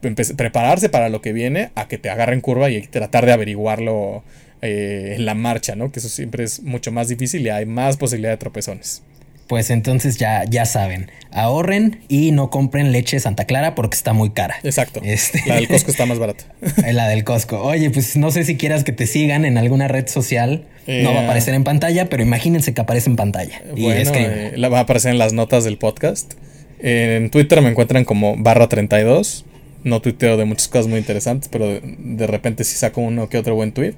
prepararse para lo que viene a que te agarren curva y tratar de averiguarlo eh, en la marcha, ¿no? Que eso siempre es mucho más difícil y hay más posibilidad de tropezones. Pues entonces ya, ya saben, ahorren y no compren leche Santa Clara porque está muy cara. Exacto. Este... La del Costco está más barata. la del Costco. Oye, pues no sé si quieras que te sigan en alguna red social. no va a aparecer en pantalla, pero imagínense que aparece en pantalla. y es que... la va a aparecer en las notas del podcast. En Twitter me encuentran como barra 32 no tuiteo de muchas cosas muy interesantes, pero de, repente sí saco uno que otro buen tweet.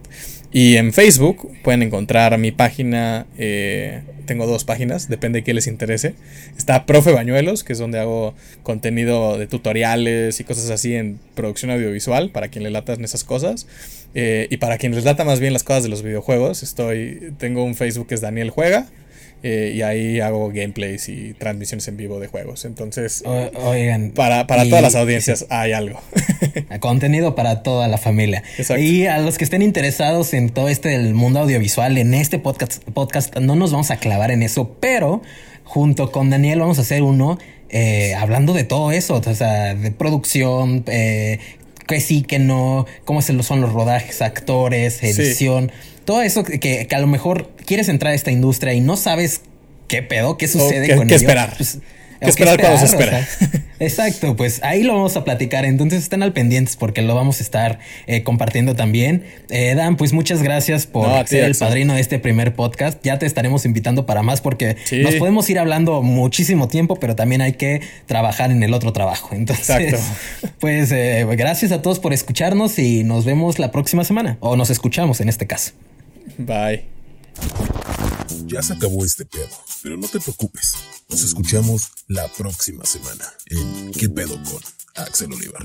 Y en Facebook pueden encontrar mi página, eh, tengo dos páginas, depende de qué les interese. Está Profe Bañuelos, que es donde hago contenido de tutoriales y cosas así en producción audiovisual, para quien le latan esas cosas. Eh, y para quien les lata más bien las cosas de los videojuegos, estoy, tengo un Facebook que es Daniel Juega. Eh, y ahí hago gameplays y transmisiones en vivo de juegos. Entonces, oigan, para, todas las audiencias hay algo. Contenido para toda la familia. Y a los que estén interesados en todo este del mundo audiovisual, en este podcast, podcast, no nos vamos a clavar en eso, pero junto con Daniel vamos a hacer uno eh, hablando de todo eso, o sea, de producción, eh, que sí, que no, cómo son los rodajes, actores, edición todo eso que, a lo mejor quieres entrar a esta industria y no sabes qué pedo, qué sucede qué, con qué esperar. Pues, ¿Qué esperar, cuando se espera? exacto, pues ahí lo vamos a platicar. Entonces estén al pendientes porque lo vamos a estar eh, compartiendo también. Eh, Dan, pues muchas gracias por ser el padrino de este primer podcast. Ya te estaremos invitando para más porque nos podemos ir hablando muchísimo tiempo, pero también hay que trabajar en el otro trabajo. Entonces, pues eh, gracias a todos por escucharnos y nos vemos la próxima semana o nos escuchamos en este caso. Bye. Ya se acabó este pedo, pero no te preocupes. Nos escuchamos la próxima semana en ¿Qué pedo con Axel Olivar?